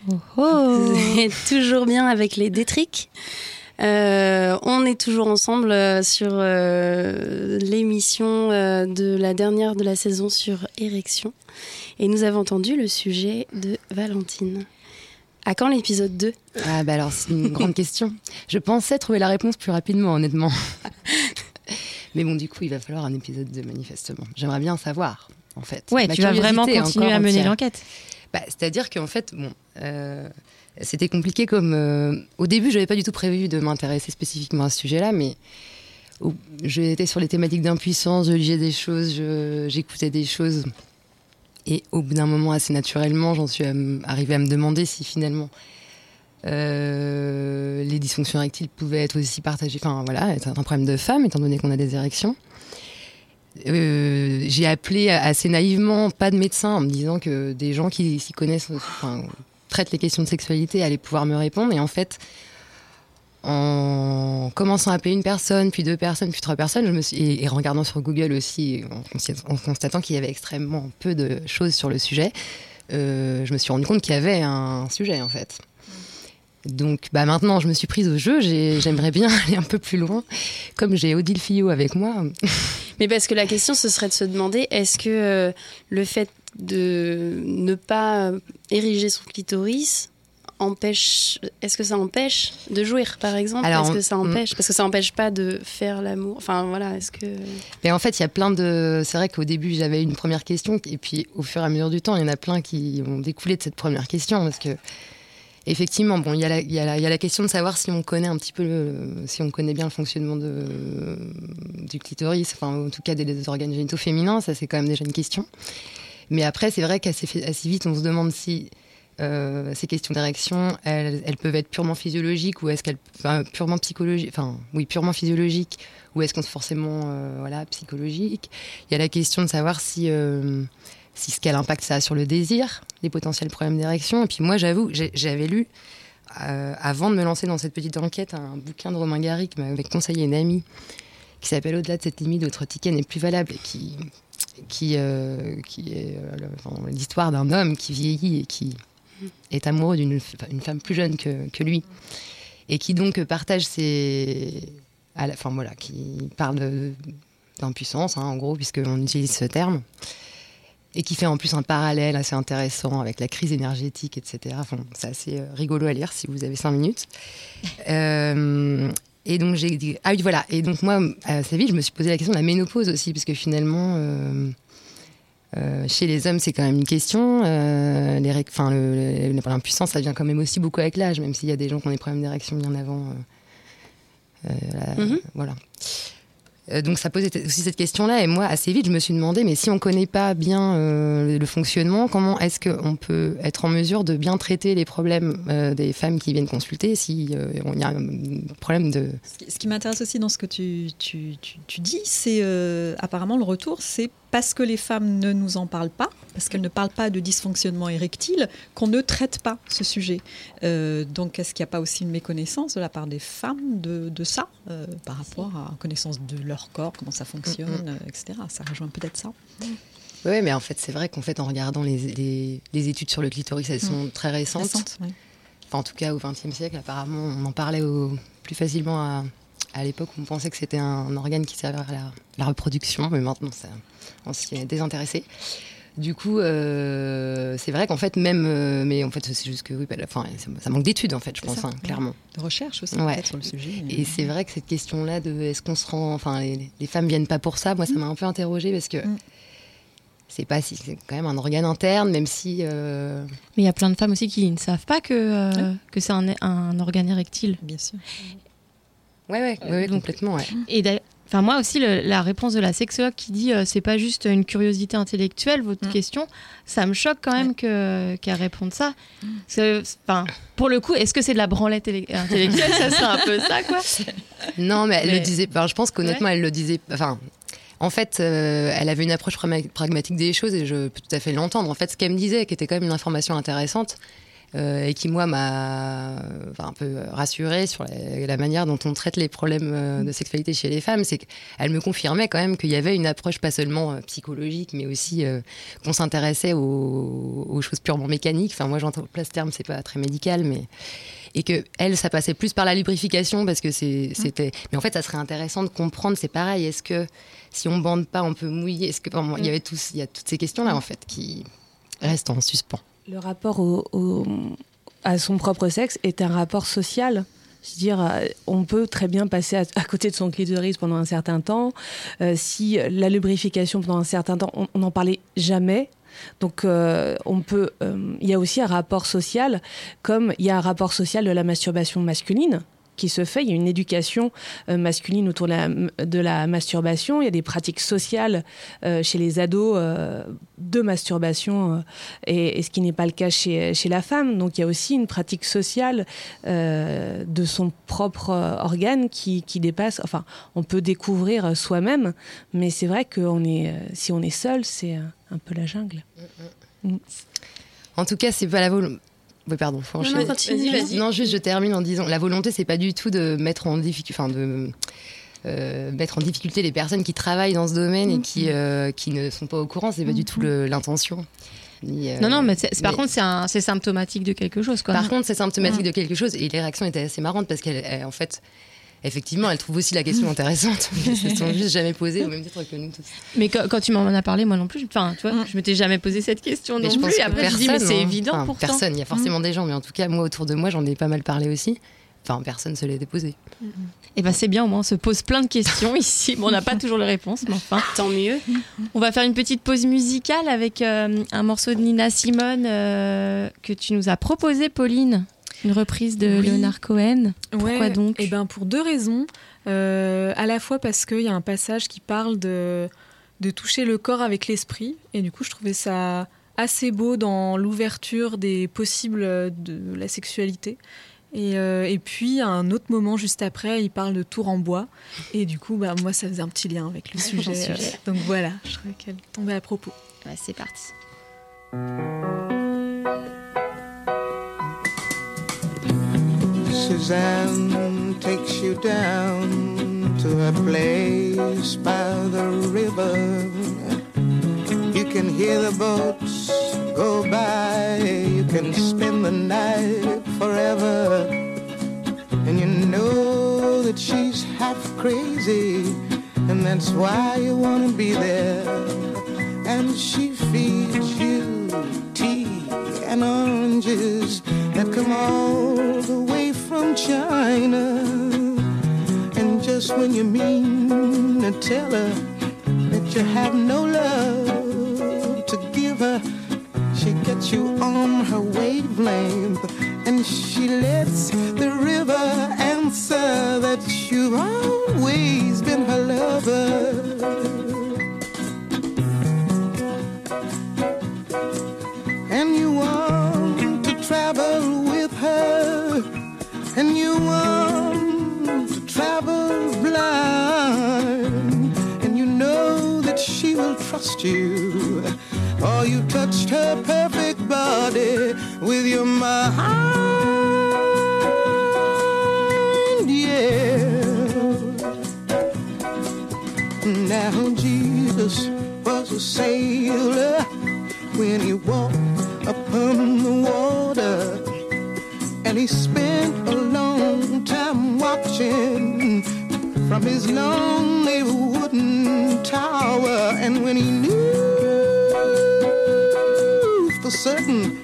Oh, oh. toujours bien avec les détriques. Euh, est toujours ensemble euh, sur euh, l'émission de la dernière de la saison sur érection. Et nous avons entendu le sujet de Valentine. À quand l'épisode 2 Ah bah alors c'est une grande question. Je pensais trouver la réponse plus rapidement honnêtement. Mais bon du coup il va falloir un épisode 2 manifestement. J'aimerais bien savoir en fait. Ouais, tu vas vraiment continuer à mener l'enquête. Bah, C'est-à-dire qu'en fait, bon, c'était compliqué comme. Euh, au début, je n'avais pas du tout prévu de m'intéresser spécifiquement à ce sujet-là, mais j'étais sur les thématiques d'impuissance, je lisais des choses, j'écoutais des choses. Et au bout d'un moment, assez naturellement, j'en suis arrivée à me demander si finalement euh, les dysfonctions rectiles pouvaient être aussi partagées, enfin voilà, être un problème de femme, étant donné qu'on a des érections. Euh, j'ai appelé assez naïvement, pas de médecin, en me disant que des gens qui s'y connaissent, enfin, traite les questions de sexualité allait pouvoir me répondre. Et en fait, en commençant à appeler une personne, puis deux personnes, puis trois personnes, je me suis, et, en regardant sur Google aussi, en, constatant qu'il y avait extrêmement peu de choses sur le sujet, euh, je me suis rendu compte qu'il y avait un sujet en fait. Donc bah maintenant, je me suis prise au jeu, j'aimerais bien aller un peu plus loin. Comme j'ai Odile Fillot avec moi. Mais parce que la question, ce serait de se demander est-ce que euh, le fait de ne pas ériger son clitoris empêche est-ce que ça empêche de jouir par exemple? Est-ce que ça empêche? Parce que ça empêche pas de faire l'amour enfin voilà est-ce que Mais en fait, il y a plein de. C'est vrai qu'au début, j'avais une première question, et puis au fur et à mesure du temps, il y en a plein qui ont découlé de cette première question, parce que effectivement, bon, il y, a la- il y, a la- il y a la question de savoir si on connaît un petit peu, le- si on connaît bien le fonctionnement de, du clitoris, enfin, en tout cas des, des organes génitaux féminins, ça c'est quand même déjà une question. Mais après, c'est vrai qu'assez assez vite, on se demande si euh, ces questions d'érection, elles, peuvent être purement physiologiques ou est-ce qu'elles, purement psychologiques, enfin, oui, purement physiologiques ou est-ce qu'on forcément, euh, voilà, psychologique. Il y a la question de savoir si, euh, si ce quel impact ça a sur le désir, les potentiels problèmes d'érection. Et puis moi, j'avoue, j'avais lu euh, avant de me lancer dans cette petite enquête un bouquin de Romain Gary qui m'avait conseillé une amie qui s'appelle Au-delà de cette limite, votre ticket n'est plus valable et qui qui, euh, qui est euh, l'histoire d'un homme qui vieillit et qui est amoureux d'une une femme plus jeune que, que lui. Et qui donc partage ses à la, enfin voilà qui parle d'impuissance hein, en gros puisqu'on utilise ce terme. Et qui fait en plus un parallèle assez intéressant avec la crise énergétique etc enfin, c'est assez euh, rigolo à lire si vous avez cinq minutes. Euh, et donc j'ai dit ah oui voilà et donc moi assez vite je me suis posé la question de la ménopause aussi parce que finalement euh, euh, chez les hommes, c'est quand même une question. Euh, l'impuissance, ça vient quand même aussi beaucoup avec l'âge, même s'il y a des gens qui ont des problèmes d'érection bien avant. Mhm. Voilà. Euh, donc ça posait aussi cette question-là, et moi, assez vite, je me suis demandé, mais si on ne connaît pas bien euh, le fonctionnement, comment est-ce qu'on peut être en mesure de bien traiter les problèmes euh, des femmes qui viennent consulter si y a un problème de... Ce qui- m'intéresse aussi dans ce que tu, dis, c'est apparemment le retour, c'est parce que les femmes ne nous en parlent pas, parce qu'elles ne parlent pas de dysfonctionnement érectile, qu'on ne traite pas ce sujet. Euh, donc, est-ce qu'il n'y a pas aussi une méconnaissance de la part des femmes de, de ça, euh, par rapport à la connaissance de leur corps, comment ça fonctionne, Mm, mm. euh, etc. Ça rejoint peut-être ça. Oui, mais en fait, c'est vrai qu'en fait, en regardant les, les- les études sur le clitoris, elles sont Mm. très récentes. Récentes, oui. Enfin, en tout cas, au XXe siècle, apparemment, on en parlait au- plus facilement à, à l'époque on pensait que c'était un organe qui servait à la, la reproduction, mais maintenant, ça, on s'y est désintéressé. Du coup, euh, c'est vrai qu'en fait, même. euh, mais en fait, c'est juste que oui, bah, enfin, ça, ça manque d'études, en fait, je pense, ça, hein, clairement. De recherche aussi, Ouais. peut-être, sur le sujet. Et c'est vrai que cette question-là de est-ce qu'on se rend. Enfin, les, les femmes viennent pas pour ça, moi, ça m'a un peu interrogée parce que. C'est pas si c'est quand même un organe interne, même si. euh, Mais il y a plein de femmes aussi qui ne savent pas que, euh, que c'est un, un organe érectile. Bien sûr. Ouais, ouais, ouais, ouais, complètement, ouais. Et d'ailleurs- Enfin, moi aussi, le- la réponse de la sexologue qui dit euh, c'est pas juste une curiosité intellectuelle, votre question, ça me choque quand même que- qu'elle réponde ça. Parce que, Enfin, pour le coup, est-ce que c'est de la branlette intellectuelle Ça serait un peu ça, quoi? Non, mais elle Mais- le disait. enfin, je pense qu'honnêtement, elle le disait. Enfin, en fait, euh, elle avait une approche pragma- pragmatique des choses et je peux tout à fait l'entendre. En fait, ce qu'elle me disait, qui était quand même une information intéressante euh, et qui, moi, m'a enfin, un peu rassurée sur la, la manière dont on traite les problèmes euh, de sexualité chez les femmes, c'est qu'elle me confirmait quand même qu'il y avait une approche pas seulement euh, psychologique, mais aussi euh, qu'on s'intéressait aux, aux choses purement mécaniques. Enfin, moi, j'entends ce terme, c'est pas très médical, mais et que elle ça passait plus par la lubrification parce que c'est- c'était mais en fait ça serait intéressant de comprendre c'est pareil est-ce que si on bande pas on peut mouiller est-ce que enfin, il y avait tous il y a toutes ces questions là en fait qui restent en suspens Le rapport au- au- à son propre sexe est un rapport social. C'est-à-dire, euh, on peut très bien passer à, côté de son clitoris pendant un certain temps. Euh, si la lubrification pendant un certain temps, on n'en parlait jamais. Donc, euh, on peut. Il y a aussi un rapport social, comme il y a un rapport social de la masturbation masculine qui se fait. Il y a une éducation euh, masculine autour de la, masturbation. Il y a des pratiques sociales euh, chez les ados euh, de masturbation, et, ce qui n'est pas le cas chez, la femme. Donc il y a aussi une pratique sociale de son propre organe qui, dépasse. Enfin, on peut découvrir soi-même, mais c'est vrai que si on est seul, c'est un peu la jungle. Mm. en tout cas c'est pas la volonté oui, pardon, faut Non, non, continue, vas-y. Non, juste je termine en disant la volonté, c'est pas du tout de mettre en difficulté, enfin de euh, mettre en difficulté les personnes qui travaillent dans ce domaine et qui, euh, qui ne sont pas au courant. C'est pas du tout le- l'intention. Euh, Non, non, mais, c'est- c'est- par mais- contre, c'est un- c'est symptomatique de quelque chose, quoi. Par contre, c'est symptomatique de quelque chose. Et l'érection était assez marrante parce qu'elle, elle, en fait, effectivement, elle trouve aussi la question intéressante, mais elles se sont juste jamais posées au même titre que nous tous. Mais quand, quand tu m'en as parlé, moi non plus, enfin, tu vois, je m'étais jamais posé cette question Mais non je pense plus. que Après, je dis, mais personne, c'est hein. évident Enfin, pourtant. Personne, il y a forcément Mm. des gens, mais en tout cas, moi, autour de moi, j'en ai pas mal parlé aussi. Enfin, personne se l'est déposé. Et ben c'est bien, au moins on se pose plein de questions ici. Bon, on n'a pas toujours les réponses, mais enfin. Tant mieux. On va faire une petite pause musicale avec euh, un morceau de Nina Simone euh, que tu nous as proposé, Pauline. Une reprise de Oui. Leonard Cohen. Pourquoi Ouais, donc Eh ben pour deux raisons. Euh, à la fois parce qu'il y a un passage qui parle de, de toucher le corps avec l'esprit. Et du coup, je trouvais ça assez beau dans l'ouverture des possibles de la sexualité. Et, euh, et puis, à un autre moment, juste après, il parle de tour en bois. Et du coup, bah, moi, ça faisait un petit lien avec le sujet. sujet. donc voilà, je trouvais qu'elle tombait à propos. c'est parti. Suzanne takes you down to a place by the river. You can hear the boats go by. You can spend the night forever. And you know that she's half crazy. And that's why you want to be there. And she feeds you tea and oranges that come all China. And just when you mean to tell her that you have no love to give her, she gets you on her wavelength. And she lets the river answer that you've always been her lover. Your mind, yeah. Now Jesus was a sailor when he walked upon the water. And he spent a long time watching from his lonely wooden tower. And when he knew for certain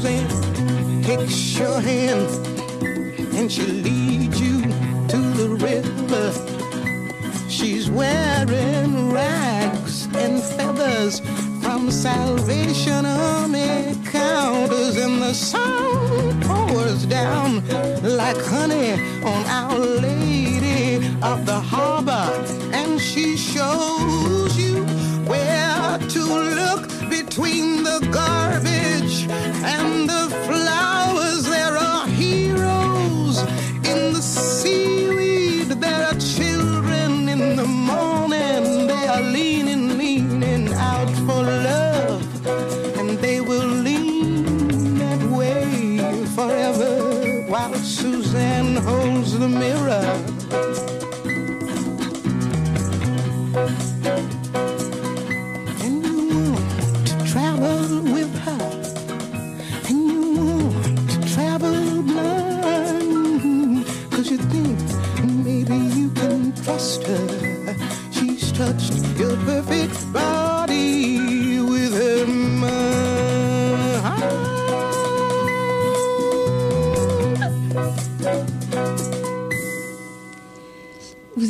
Suzanne takes your hand and she leads you to the river. She's wearing rags and feathers from Salvation Army counters, and the sun pours down like honey on Our Lady of the Harbor, and she shows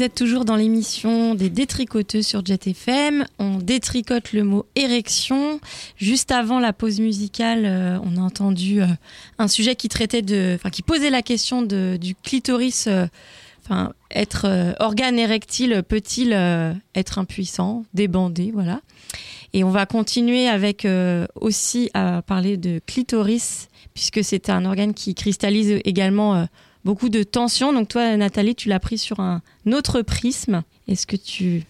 vous êtes toujours dans l'émission des détricoteuses sur Jet FM. On détricote le mot érection. Juste avant la pause musicale, euh, on a entendu euh, un sujet qui traitait de, enfin, qui posait la question de, du clitoris. euh, Enfin, être organe érectile peut-il être impuissant, débandé, voilà. Et on va continuer avec aussi à parler de clitoris, puisque c'est un organe qui cristallise également beaucoup de tensions. Donc toi, Nathalie, tu l'as pris sur un autre prisme. Est-ce que tu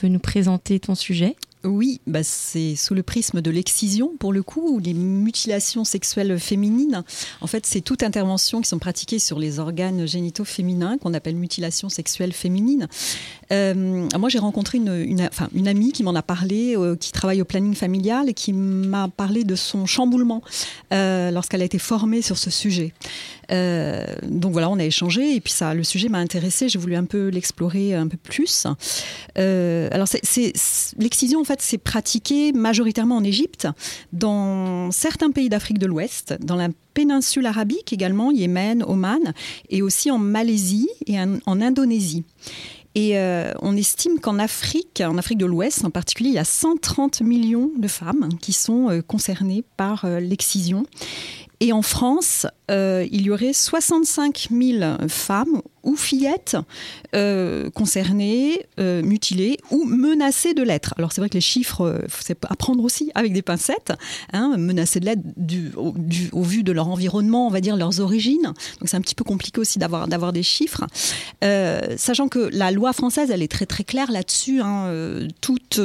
veux nous présenter ton sujet? Oui, bah c'est sous le prisme de l'excision, pour le coup, ou les mutilations sexuelles féminines. En fait, c'est toute intervention qui sont pratiquées sur les organes génitaux féminins, qu'on appelle mutilation sexuelle féminine. Euh, moi, j'ai rencontré une amie qui m'en a parlé, euh, qui travaille au planning familial, et qui m'a parlé de son chamboulement euh, lorsqu'elle a été formée sur ce sujet. Euh, donc voilà, on a échangé, et puis ça, le sujet m'a intéressé. J'ai voulu un peu l'explorer un peu plus. Euh, alors, l'excision, en fait, c'est pratiqué majoritairement en Égypte, dans certains pays d'Afrique de l'Ouest, dans la péninsule arabique également, Yémen, Oman, et aussi en Malaisie et en, Indonésie. Et euh, on estime qu'en Afrique, en Afrique de l'Ouest en particulier, il y a 130 millions de femmes qui sont concernées par l'excision. Et en France, euh, il y aurait 65 000 femmes ou fillettes euh, concernées, euh, mutilées ou menacées de l'être. Alors c'est vrai que les chiffres, euh, c'est à prendre aussi avec des pincettes. Hein, menacées de l'être au, vu de leur environnement, on va dire leurs origines. Donc c'est un petit peu compliqué aussi d'avoir d'avoir des chiffres. Sachant que la loi française, elle est très très claire là-dessus. hein. Toute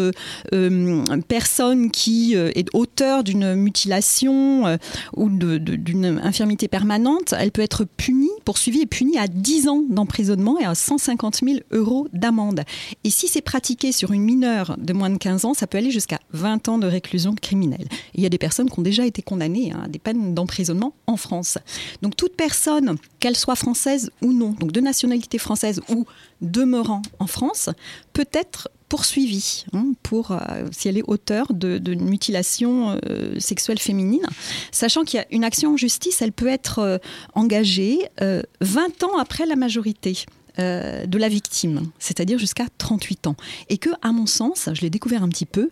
personne qui est auteur d'une mutilation ou d'une infirmité permanente, elle peut être punie, poursuivie et punie à 10 ans d'emprisonnement et à 150 000 euros d'amende. Et si c'est pratiqué sur une mineure de moins de 15 ans, ça peut aller jusqu'à 20 ans de réclusion criminelle. Il y a des personnes qui ont déjà été condamnées hein, à des peines d'emprisonnement en France. Donc toute personne, qu'elle soit française ou non, donc de nationalité française ou demeurant en France, peut être poursuivie hein, pour euh, si elle est auteur de, mutilation euh, sexuelle féminine, sachant qu'il y a une action en justice, elle peut être euh, engagée euh, 20 ans après la majorité de la victime, c'est-à-dire jusqu'à 38 ans. Et que, à mon sens, je l'ai découvert un petit peu,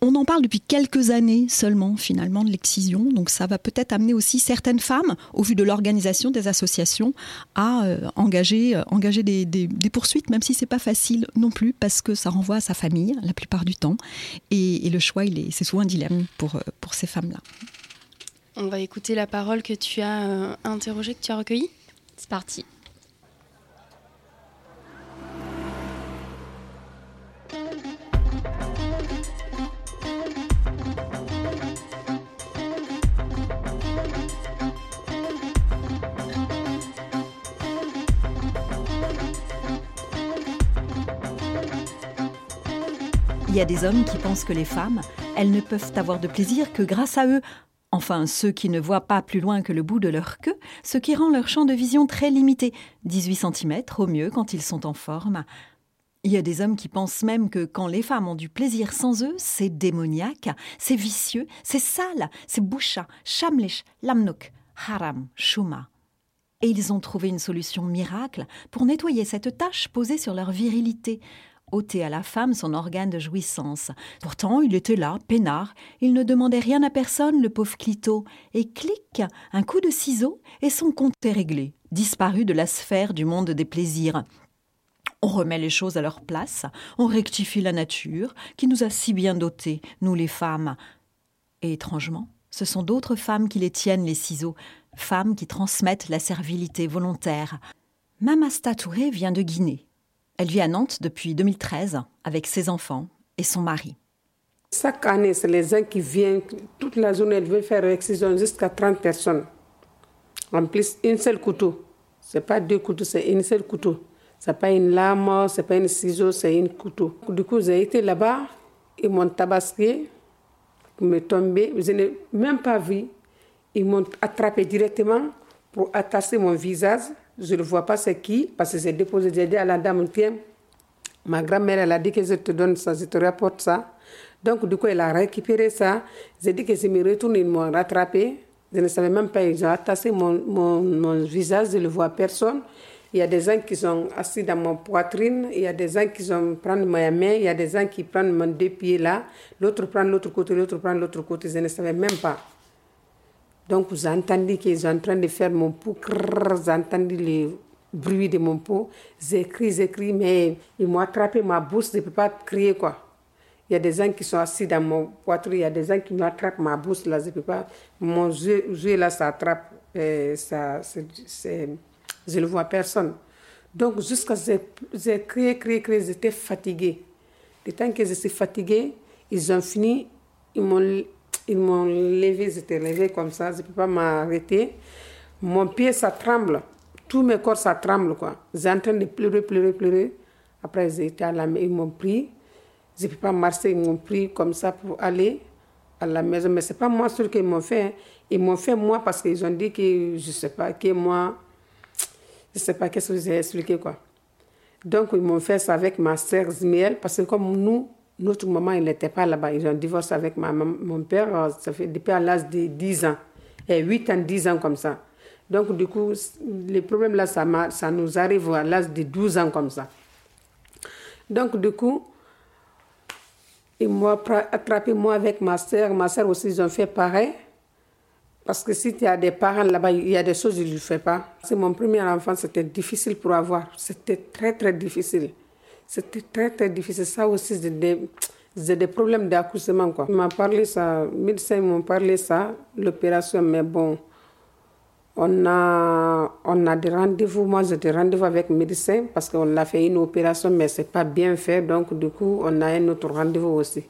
on en parle depuis quelques années seulement, finalement, de l'excision. Donc, ça va peut-être amener aussi certaines femmes, au vu de l'organisation des associations, à euh, engager, euh, engager des, des- des poursuites, même si c'est pas facile non plus, parce que ça renvoie à sa famille la plupart du temps. Et, et le choix, il est, c'est souvent un dilemme pour, euh, pour ces femmes-là. On va écouter la parole que tu as euh, interrogée, que tu as recueillie? C'est parti. Il y a des hommes qui pensent que les femmes, elles ne peuvent avoir de plaisir que grâce à eux. Enfin, ceux qui ne voient pas plus loin que le bout de leur queue, ce qui rend leur champ de vision très limité, 18 cm au mieux quand ils sont en forme. Il y a des hommes qui pensent même que quand les femmes ont du plaisir sans eux, c'est démoniaque, c'est vicieux, c'est sale, c'est boucha, shamlish, lamnouk, haram, shuma. Et ils ont trouvé une solution miracle pour nettoyer cette tache posée sur leur virilité, ôter à la femme son organe de jouissance. Pourtant, il était là, peinard, il ne demandait rien à personne, le pauvre Clito, et clic, un coup de ciseau, et son compte est réglé, disparu de la sphère du monde des plaisirs. On remet les choses à leur place, on rectifie la nature, qui nous a si bien dotés, nous les femmes. Et étrangement, ce sont d'autres femmes qui les tiennent, les ciseaux, femmes qui transmettent la servilité volontaire. Mamasta Touré vient de Guinée. Elle vit à Nantes depuis 2013 avec ses enfants et son mari. Chaque année, c'est les gens qui viennent, toute la journée, ils veulent faire excision jusqu'à 30 personnes. En plus, une seule couteau. C'est pas deux couteaux, c'est une seule couteau. C'est pas une lame, c'est pas une ciseau, c'est une couteau. Du coup, j'ai été là-bas, ils m'ont tabassé, ils m'ont tombé, je n'ai même pas vu. Ils m'ont attrapé directement pour attacher mon visage. Je ne vois pas c'est qui, parce que j'ai déposé, j'ai dit à la dame, tiens, ma grand-mère, elle a dit que je te donne ça, je te rapporte ça. Donc, du coup, elle a récupéré ça. J'ai dit que je me retourne, ils m'ont rattrapé. Je ne savais même pas, ils ont attaché mon, mon, mon visage, je ne vois personne. Il y a des gens qui sont assis dans mon poitrine, il y a des gens qui sont prendre ma main, il y a des gens qui prennent mon deux pieds là, l'autre prend l'autre côté, l'autre prend l'autre côté, je ne savais même pas. Donc j'ai entendu qu'ils sont en train de faire mon pouls, j'ai entendu le bruit de mon pouls, j'écris, j'écris, mais ils m'ont attrapé ma bouche, je ne peux pas crier quoi. Il y a des gens qui sont assis dans mon poitrine, il y a des gens qui m'attrapent ma bouche là, je ne peux pas. Mon jeu, là, ça attrape, euh, ça, c'est, je ne vois personne. Donc jusqu'à ce que j'ai crié, crié, crié, j'étais fatiguée. Le temps que je suis fatiguée, ils ont fini, ils m'ont ils m'ont levé, j'étais levé comme ça, je ne peux pas m'arrêter. Mon pied, ça tremble. Tout mes corps, ça tremble, quoi. J'ai en train de pleurer, pleurer, pleurer. Après, j'étais à la ils m'ont pris. Je ne peux pas marcher, ils m'ont pris comme ça pour aller à la maison. Mais ce n'est pas moi seul qu'ils m'ont fait. Ils m'ont fait moi parce qu'ils ont dit que, je sais pas, que moi, je sais pas qu'est-ce que j'ai expliqué, quoi. Donc, ils m'ont fait ça avec ma sœur Zmiel, parce que comme nous, notre maman, il n'était pas là-bas. Ils ont divorcé avec mon père, euh, ça fait depuis à l'âge de 10 ans. Et 8 ans, 10 ans comme ça. Donc, du coup, les problèmes là, ça, nous arrive à l'âge de 12 ans comme ça. Donc, du coup, ils m'ont attrapé moi avec ma soeur. Ma soeur aussi, ils ont fait pareil. Parce que si tu as des parents là-bas, il y a des choses qu'ils ne font pas. C'est mon premier enfant, c'était difficile pour avoir. C'était très, très difficile. C'était très, très difficile. Ça aussi, c'est des, des, problèmes d'accouchement. Quoi. M'ont parlé ça, les médecins m'ont parlé ça, l'opération, mais bon, on a, on a des rendez-vous. Moi, j'ai des rendez-vous avec le médecin parce qu'on a fait une opération, mais ce n'est pas bien fait. Donc, du coup, on a un autre rendez-vous aussi.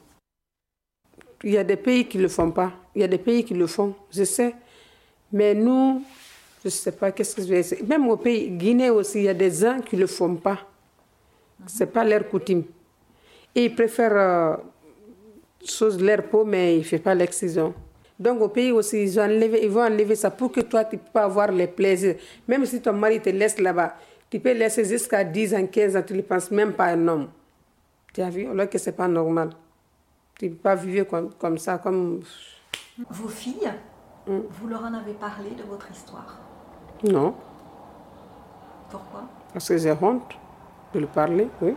Il y a des pays qui ne le font pas. Il y a des pays qui le font, je sais. Mais nous, je ne sais pas qu'est-ce que je vais essayer? Même au pays, Guinée aussi, il y a des gens qui ne le font pas. Ce n'est pas leur coutume. Et ils préfèrent euh, chose leur peau, mais ils ne font pas l'excision. Donc au pays aussi, ils, ont enlevé, ils vont enlever ça pour que toi, tu peux avoir les plaisirs. Même si ton mari te laisse là-bas, tu peux laisser jusqu'à 10 ans, 15 ans, tu ne penses même pas à un homme. Tu as vu? Alors que ce n'est pas normal. Tu ne peux pas vivre comme, comme ça, comme... Vos filles, vous leur en avez parlé de votre histoire? Non. Pourquoi? Parce que j'ai honte de le parler, oui.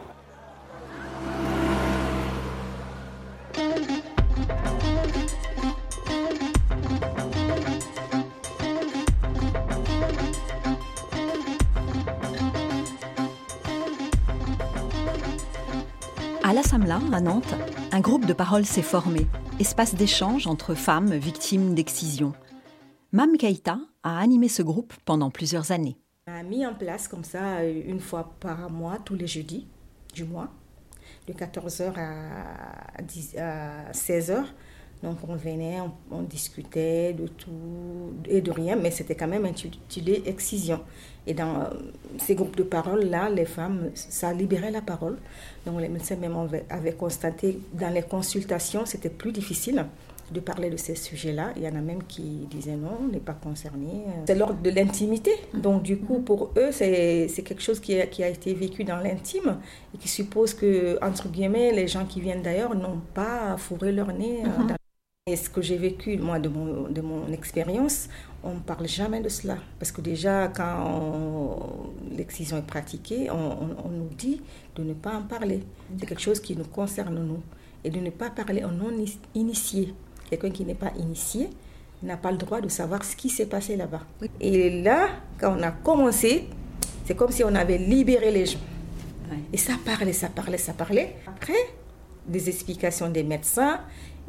À l'Assemblée, à Nantes, un groupe de parole s'est formé, espace d'échange entre femmes victimes d'excision. Mam Keita a animé ce groupe pendant plusieurs années. On a mis en place comme ça une fois par mois, tous les jeudis du mois, de 14h à, 16h. Donc on venait, on, discutait de tout et de rien, mais c'était quand même intitulé Excision. Et dans euh, ces groupes de parole-là, les femmes, ça libérait la parole. Donc les médecins même avaient constaté dans les consultations, c'était plus difficile de parler de ces sujets-là. Il y en a même qui disaient non, on n'est pas concerné. C'est l'ordre de l'intimité. Donc du coup, pour eux, c'est quelque chose qui a, qui a, été vécu dans l'intime et qui suppose que, entre guillemets, les gens qui viennent d'ailleurs n'ont pas fourré leur nez. Euh, dans... Et ce que j'ai vécu, moi, de mon, de mon expérience, on ne parle jamais de cela. Parce que déjà, quand l'excision est pratiquée, on, on, nous dit de ne pas en parler. C'est quelque chose qui nous concerne, nous. Et de ne pas parler en non-initié. Quelqu'un qui n'est pas initié n'a pas le droit de savoir ce qui s'est passé là-bas. Et là, quand on a commencé, c'est comme si on avait libéré les gens. Et ça parlait, ça parlait, ça parlait. Après, des explications des médecins,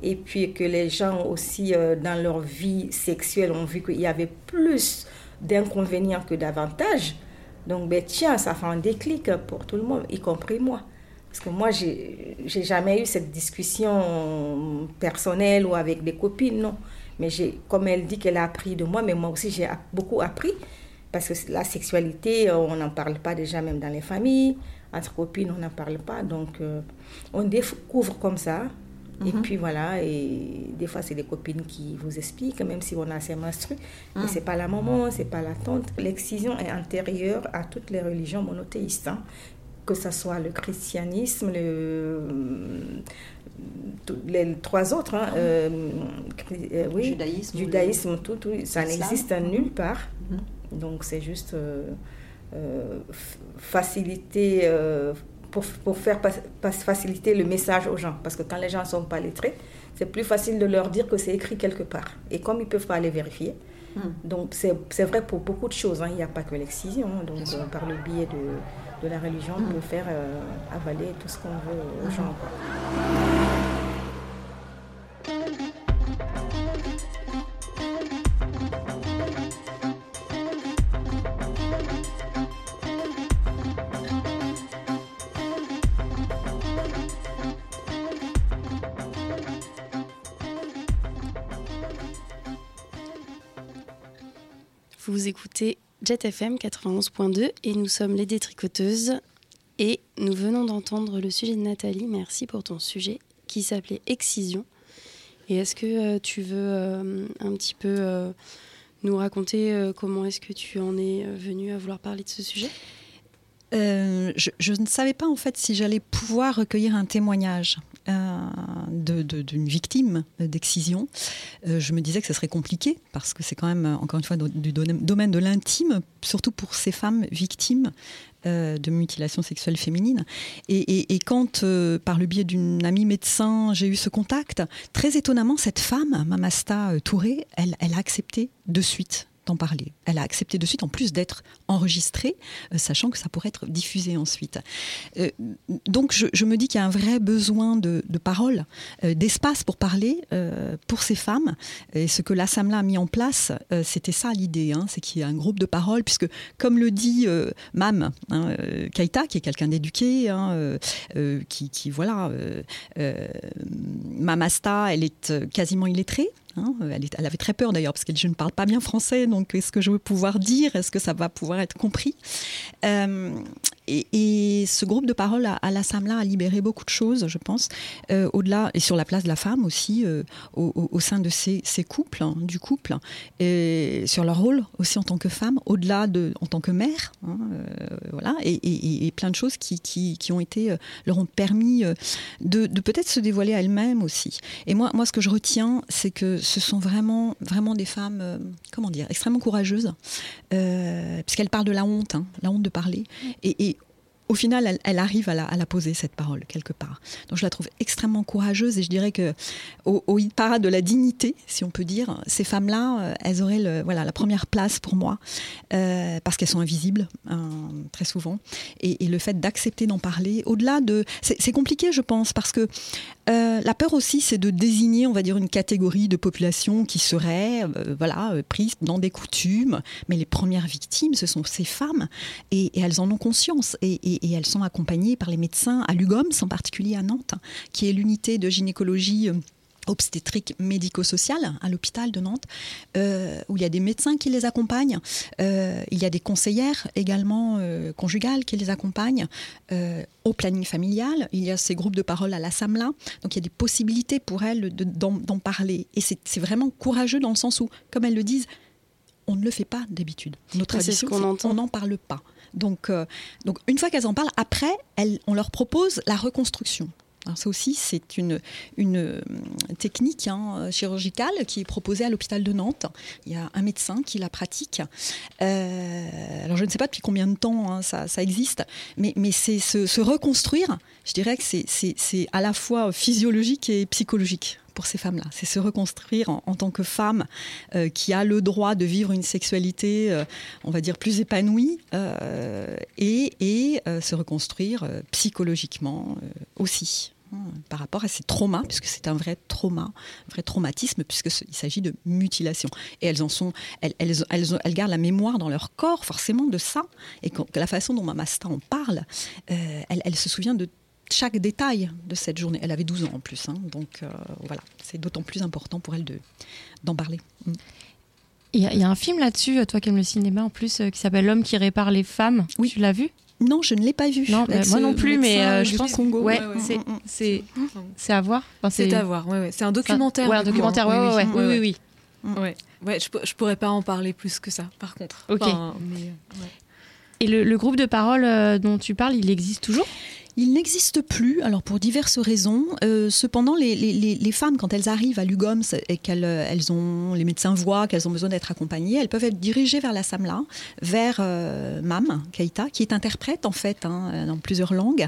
et puis que les gens aussi euh, dans leur vie sexuelle ont vu qu'il y avait plus d'inconvénients que d'avantages. Donc, ben, tiens, ça fait un déclic pour tout le monde, y compris moi. Parce que moi, j'ai jamais eu cette discussion personnelle ou avec des copines, non. Mais comme elle dit qu'elle a appris de moi, mais moi aussi, j'ai beaucoup appris. Parce que la sexualité, on n'en parle pas déjà même dans les familles. Entre copines, on n'en parle pas. Donc, euh, on découvre comme ça. Et Mhm. puis voilà, et des fois c'est des copines qui vous expliquent, même si on a ses menstrues, mais Mhm. c'est pas la maman, c'est pas la tante. L'excision est antérieure à toutes les religions monothéistes, hein. Que ce soit le christianisme, le, les trois autres, hein, euh, chri- euh, oui, Judaïsme, judaïsme, tout, tout, ça n'existe nulle part. Mhm. Donc c'est juste euh, euh, faciliter, euh, pour, pour, faire faciliter le message aux gens. Parce que quand les gens ne sont pas lettrés, c'est plus facile de leur dire que c'est écrit quelque part. Et comme ils ne peuvent pas aller vérifier, hmm. donc c'est vrai pour beaucoup de choses. Hein. Il n'y a pas que l'excision. Donc par le biais de, de la religion, on hmm. peut faire avaler tout ce qu'on veut aux hmm. gens. Vous écoutez Jet FM 91.2 et nous sommes les détricoteuses et nous venons d'entendre le sujet de Nathalie. Merci pour ton sujet qui s'appelait Excision. Et est-ce que euh, tu veux euh, un petit peu euh, nous raconter comment est-ce que tu en es venu à vouloir parler de ce sujet? Je, ne savais pas en fait si j'allais pouvoir recueillir un témoignage d'une victime d'excision. je me disais que ce serait compliqué parce que c'est quand même encore une fois du domaine de l'intime, surtout pour ces femmes victimes euh, de mutilation sexuelle féminine. Et, quand, euh, par le biais d'une amie médecin, j'ai eu ce contact, très étonnamment, cette femme, Mamasta Touré, elle a accepté de suite d'en parler. Elle a accepté de suite, en plus d'être enregistrée, euh, sachant que ça pourrait être diffusé ensuite. Euh, donc je, me dis qu'il y a un vrai besoin de, parole, euh, d'espace pour parler pour ces femmes. Et ce que l'Assemblée a mis en place, c'était ça l'idée, hein, c'est qu'il y a un groupe de parole, puisque comme le dit Mam hein, Kaita, qui est quelqu'un d'éduqué, hein, qui, qui, voilà, Mamasta, elle est quasiment illettrée. Hein, elle, avait très peur d'ailleurs parce qu'elle dit je ne parle pas bien français, donc est-ce que je vais pouvoir dire, est-ce que ça va pouvoir être compris? Euh, et, ce groupe de parole à, la Samla a libéré beaucoup de choses, je pense, euh, au-delà et sur la place de la femme aussi, euh, au, sein de ces, couples, hein, du couple, et sur leur rôle aussi en tant que femme, au-delà de en tant que mère, hein, voilà, et, plein de choses qui, qui, ont été leur ont permis de, de peut-être se dévoiler à elles-mêmes aussi. Et moi, moi, ce que je retiens, c'est que ce sont vraiment, vraiment des femmes, euh, comment dire, extrêmement courageuses, euh, puisqu'elles parlent de la honte, hein, la honte de parler. et, au final, elle, arrive à la, poser, cette parole, quelque part. Donc je la trouve extrêmement courageuse et je dirais que au, au parade de la dignité, si on peut dire, ces femmes-là, euh, elles auraient le, voilà, la première place pour moi, euh, parce qu'elles sont invisibles, hein, très souvent. Et, le fait d'accepter d'en parler, au-delà de... C'est compliqué, je pense, parce que euh, la peur aussi, c'est de désigner, on va dire, une catégorie de population qui serait voilà, prise dans des coutumes. Mais les premières victimes, ce sont ces femmes, et, elles en ont conscience. et et, elles sont accompagnées par les médecins à l'UGOMS, en particulier à Nantes, qui est l'unité de gynécologie euh, obstétrique médico-sociale à l'hôpital de Nantes, euh, où il y a des médecins qui les accompagnent. Euh, il y a des conseillères également conjugales qui les accompagnent. au planning familial, il y a ces groupes de parole à la SAMLA. Donc il y a des possibilités pour elles d'en parler. Et c'est vraiment courageux dans le sens où, comme elles le disent, on ne le fait pas d'habitude. Notre tradition, on n'en parle pas. Donc, euh, donc une fois qu'elles en parlent, après, on leur propose la reconstruction. Alors ça aussi, c'est une, une euh, technique hein, chirurgicale qui est proposée à l'hôpital de Nantes. Il y a un médecin qui la pratique. Euh, alors je ne sais pas depuis combien de temps hein, ça, existe, mais, mais c'est se, reconstruire, je dirais que c'est à la fois physiologique et psychologique pour ces femmes-là. C'est se reconstruire en, tant que femme euh, qui a le droit de vivre une sexualité, euh, on va dire, plus épanouie euh, et, et se reconstruire psychologiquement aussi hein, par rapport à ces traumas, puisque c'est un vrai trauma, un vrai traumatisme, puisqu'il s'agit de mutilation. Et elles en sont, elles, elles, elles, gardent la mémoire dans leur corps, forcément, de ça. Et la façon dont Mamasta en parle, elle, elle se souvient de chaque détail de cette journée. Elle avait 12 ans en plus, hein, donc euh, voilà, c'est d'autant plus important pour elle de, d'en parler. Mm. Il y, a un film là-dessus, euh, toi qui aimes le cinéma en plus, euh, qui s'appelle L'homme qui répare les femmes. Oui. Tu l'as vu? Non, je ne l'ai pas vu. Non, moi non plus, mais je pense Congo. Ouais, c'est c'est c'est à voir. c'est à voir. Ouais, ouais. C'est un documentaire. ouais, un documentaire. Ouais, ouais, oui, oui, oui. Ouais, ouais. Je, je pourrais pas en parler plus que ça, par contre. Ok. Et le, le, groupe de parole dont tu parles, il existe toujours? Il n'existe plus, alors pour diverses raisons. Euh, cependant, les, femmes, quand elles arrivent à l'UGOMS et qu'elles euh, ont, les médecins voient qu'elles ont besoin d'être accompagnées, elles peuvent être dirigées vers la SAMLA, vers euh, Mam Keita, qui est interprète en fait hein, dans plusieurs langues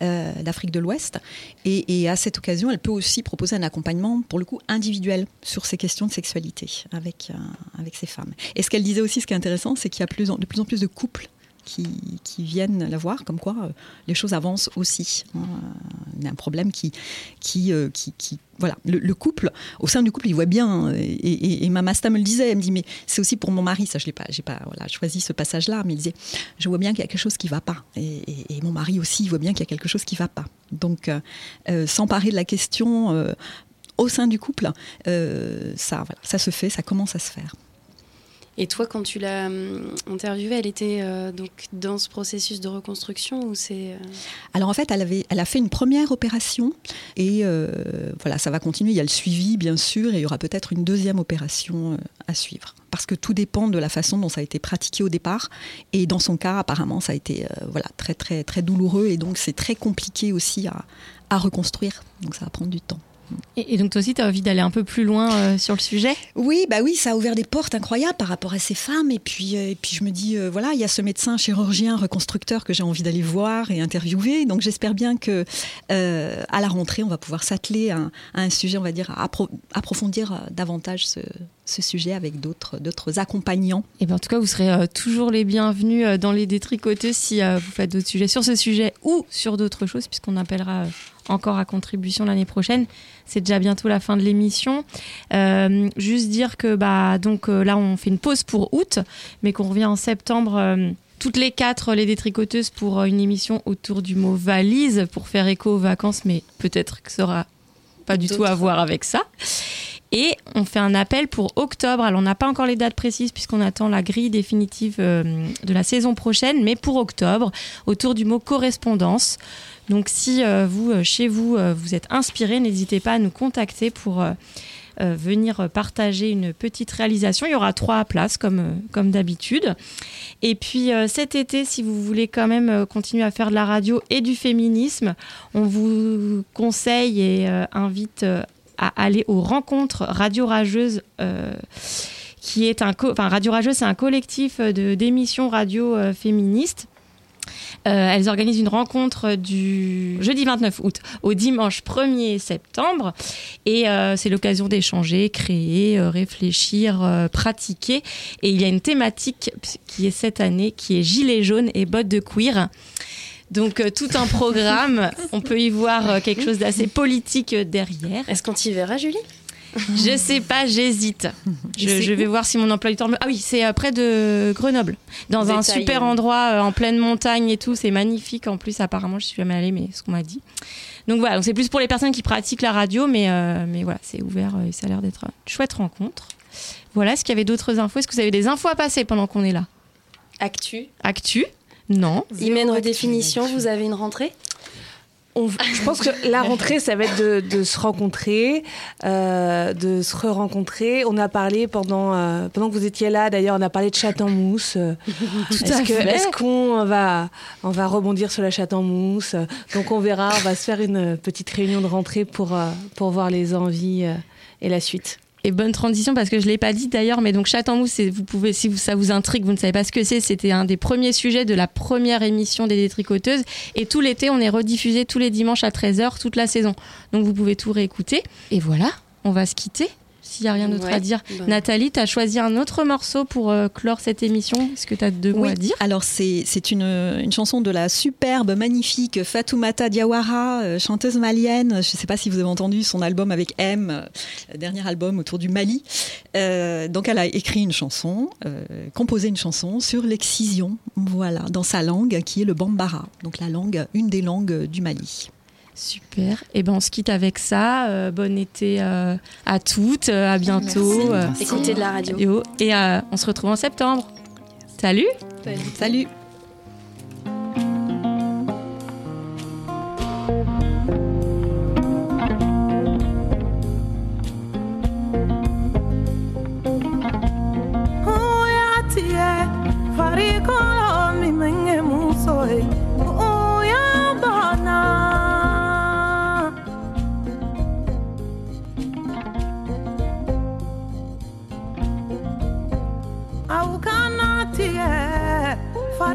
d'Afrique de l'Ouest. Et, à cette occasion, elle peut aussi proposer un accompagnement, pour le coup, individuel sur ces questions de sexualité avec, avec ces femmes. Et ce qu'elle disait aussi, ce qui est intéressant, c'est qu'il y a plus de plus en plus de couples qui, viennent la voir, comme quoi euh, les choses avancent aussi. hein. Il y a un problème qui, qui, euh, qui, voilà, le, le couple, au sein du couple, il voit bien. Et, et, et me le disait, elle me dit, mais c'est aussi pour mon mari, ça je l'ai pas, pas, voilà, choisi ce passage-là, mais il disait, je vois bien qu'il y a quelque chose qui va pas, et, mon mari aussi, il voit bien qu'il y a quelque chose qui va pas. Donc, euh, euh, s'emparer de la question. au sein du couple, ça, ça se fait, ça commence à se faire. Et toi, quand tu l'as hum, interviewée, elle était euh, donc dans ce processus de reconstruction ou c'est euh, Alors en fait, elle, avait, elle a fait une première opération et euh, voilà, ça va continuer. Il y a le suivi, bien sûr, et il y aura peut-être une deuxième opération à suivre. Parce que tout dépend de la façon dont ça a été pratiqué au départ. Et dans son cas, apparemment, ça a été voilà, très, très, très douloureux et donc c'est très compliqué aussi à, à reconstruire. Donc ça va prendre du temps. Et, et donc toi aussi, tu as envie d'aller un peu plus loin euh, sur le sujet? Oui, bah oui, ça a ouvert des portes incroyables par rapport à ces femmes. Et puis, euh, et puis je me dis, euh, voilà, il y a ce médecin chirurgien reconstructeur que j'ai envie d'aller voir et interviewer. Donc j'espère bien que à la rentrée, on va pouvoir s'atteler à, un- à un sujet, on va dire, à appro- approfondir davantage ce, ce sujet avec d'autres d'autres accompagnants. Et ben en tout cas, vous serez toujours les bienvenus dans les détricoteuses si vous faites d'autres sujets sur ce sujet ou sur d'autres choses, puisqu'on appellera encore à contribution l'année prochaine. C'est déjà bientôt la fin de l'émission. Euh, juste dire que bah donc euh, là, on fait une pause pour août, mais qu'on revient en septembre. euh, toutes les quatre, les détricoteuses, pour une émission autour du mot valise, pour faire écho aux vacances, mais peut-être que ça aura pas du tout à voir avec ça. Et on fait un appel pour octobre. Alors, on n'a pas encore les dates précises puisqu'on attend la grille définitive de la saison prochaine, mais pour octobre, autour du mot correspondance. Donc, si euh, vous, euh, chez vous, euh, vous êtes inspiré, n'hésitez pas à nous contacter pour venir partager une petite réalisation. Il y aura trois places, comme, comme d'habitude. Et puis, cet été, si vous voulez quand même continuer à faire de la radio et du féminisme, on vous conseille et invite à aller aux rencontres Radio Rageuse. qui est un enfin Radio Rageuse, c'est un collectif de d'émissions radio féministes. Euh, elles organisent une rencontre du jeudi 29 août au dimanche 1er septembre et euh, c'est l'occasion d'échanger, créer, euh, réfléchir, euh, pratiquer. Et il y a une thématique qui est cette année qui est gilets jaunes et bottes de cuir. Donc euh, tout un programme, on peut y voir euh, quelque chose d'assez politique euh, derrière. Est-ce qu'on t'y verra, Julie? Je sais pas, j'hésite. Je, vais voir si mon emploi du temps me... Ah oui, c'est euh, près de Grenoble, dans un super endroit euh, en pleine montagne et tout. C'est magnifique. En plus, apparemment, je suis jamais allée, mais ce qu'on m'a dit. Donc voilà, donc c'est plus pour les personnes qui pratiquent la radio, mais, euh, mais voilà, c'est ouvert et ça a l'air d'être une chouette rencontre. Voilà, est-ce qu'il y avait d'autres infos? Est-ce que vous avez des infos à passer pendant qu'on est là? Actu. Actu? Non. Hymen redéfinition, vous avez une rentrée? On- je pense que la rentrée, ça va être de, de se rencontrer, euh, de se re-rencontrer. On a parlé pendant, euh, pendant que vous étiez là, d'ailleurs, on a parlé de chatte en mousse. Euh, Tout est-ce à que- fait. Est-ce qu'on va, on va rebondir sur la chatte en mousse? Donc on verra, on va se faire une petite réunion de rentrée pour, euh, pour voir les envies euh, et la suite. Et bonne transition parce que je l'ai pas dit d'ailleurs, mais donc Chat en mousse, vous pouvez, si ça vous intrigue, vous ne savez pas ce que c'est, c'était un des premiers sujets de la première émission des détricoteuses. Et tout l'été, on est rediffusé tous les dimanches à 13h toute la saison. Donc vous pouvez tout réécouter. Et voilà, on va se quitter. S'il n'y a rien d'autre Ouais, à dire. Nathalie, tu as choisi un autre morceau pour euh, clore cette émission. Est-ce que tu as deux mots à dire? alors c'est c'est une, une chanson de la superbe, magnifique Fatoumata Diawara, euh, chanteuse malienne. Je ne sais pas si vous avez entendu son album avec M, euh, dernier album autour du Mali. Euh, donc elle a écrit une chanson, euh, composé une chanson sur l'excision, voilà, dans sa langue qui est le Bambara, donc la langue, une des langues du Mali. Super. Et ben on se quitte avec ça. Euh, bon été euh, à toutes. euh, à bientôt. Merci. Écoutez de la radio. Et euh, on se retrouve en septembre. Salut. Salut.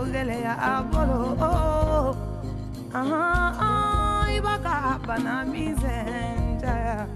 ogele ya abolo oh, oh, oh aha ah, ibaka bana mizenja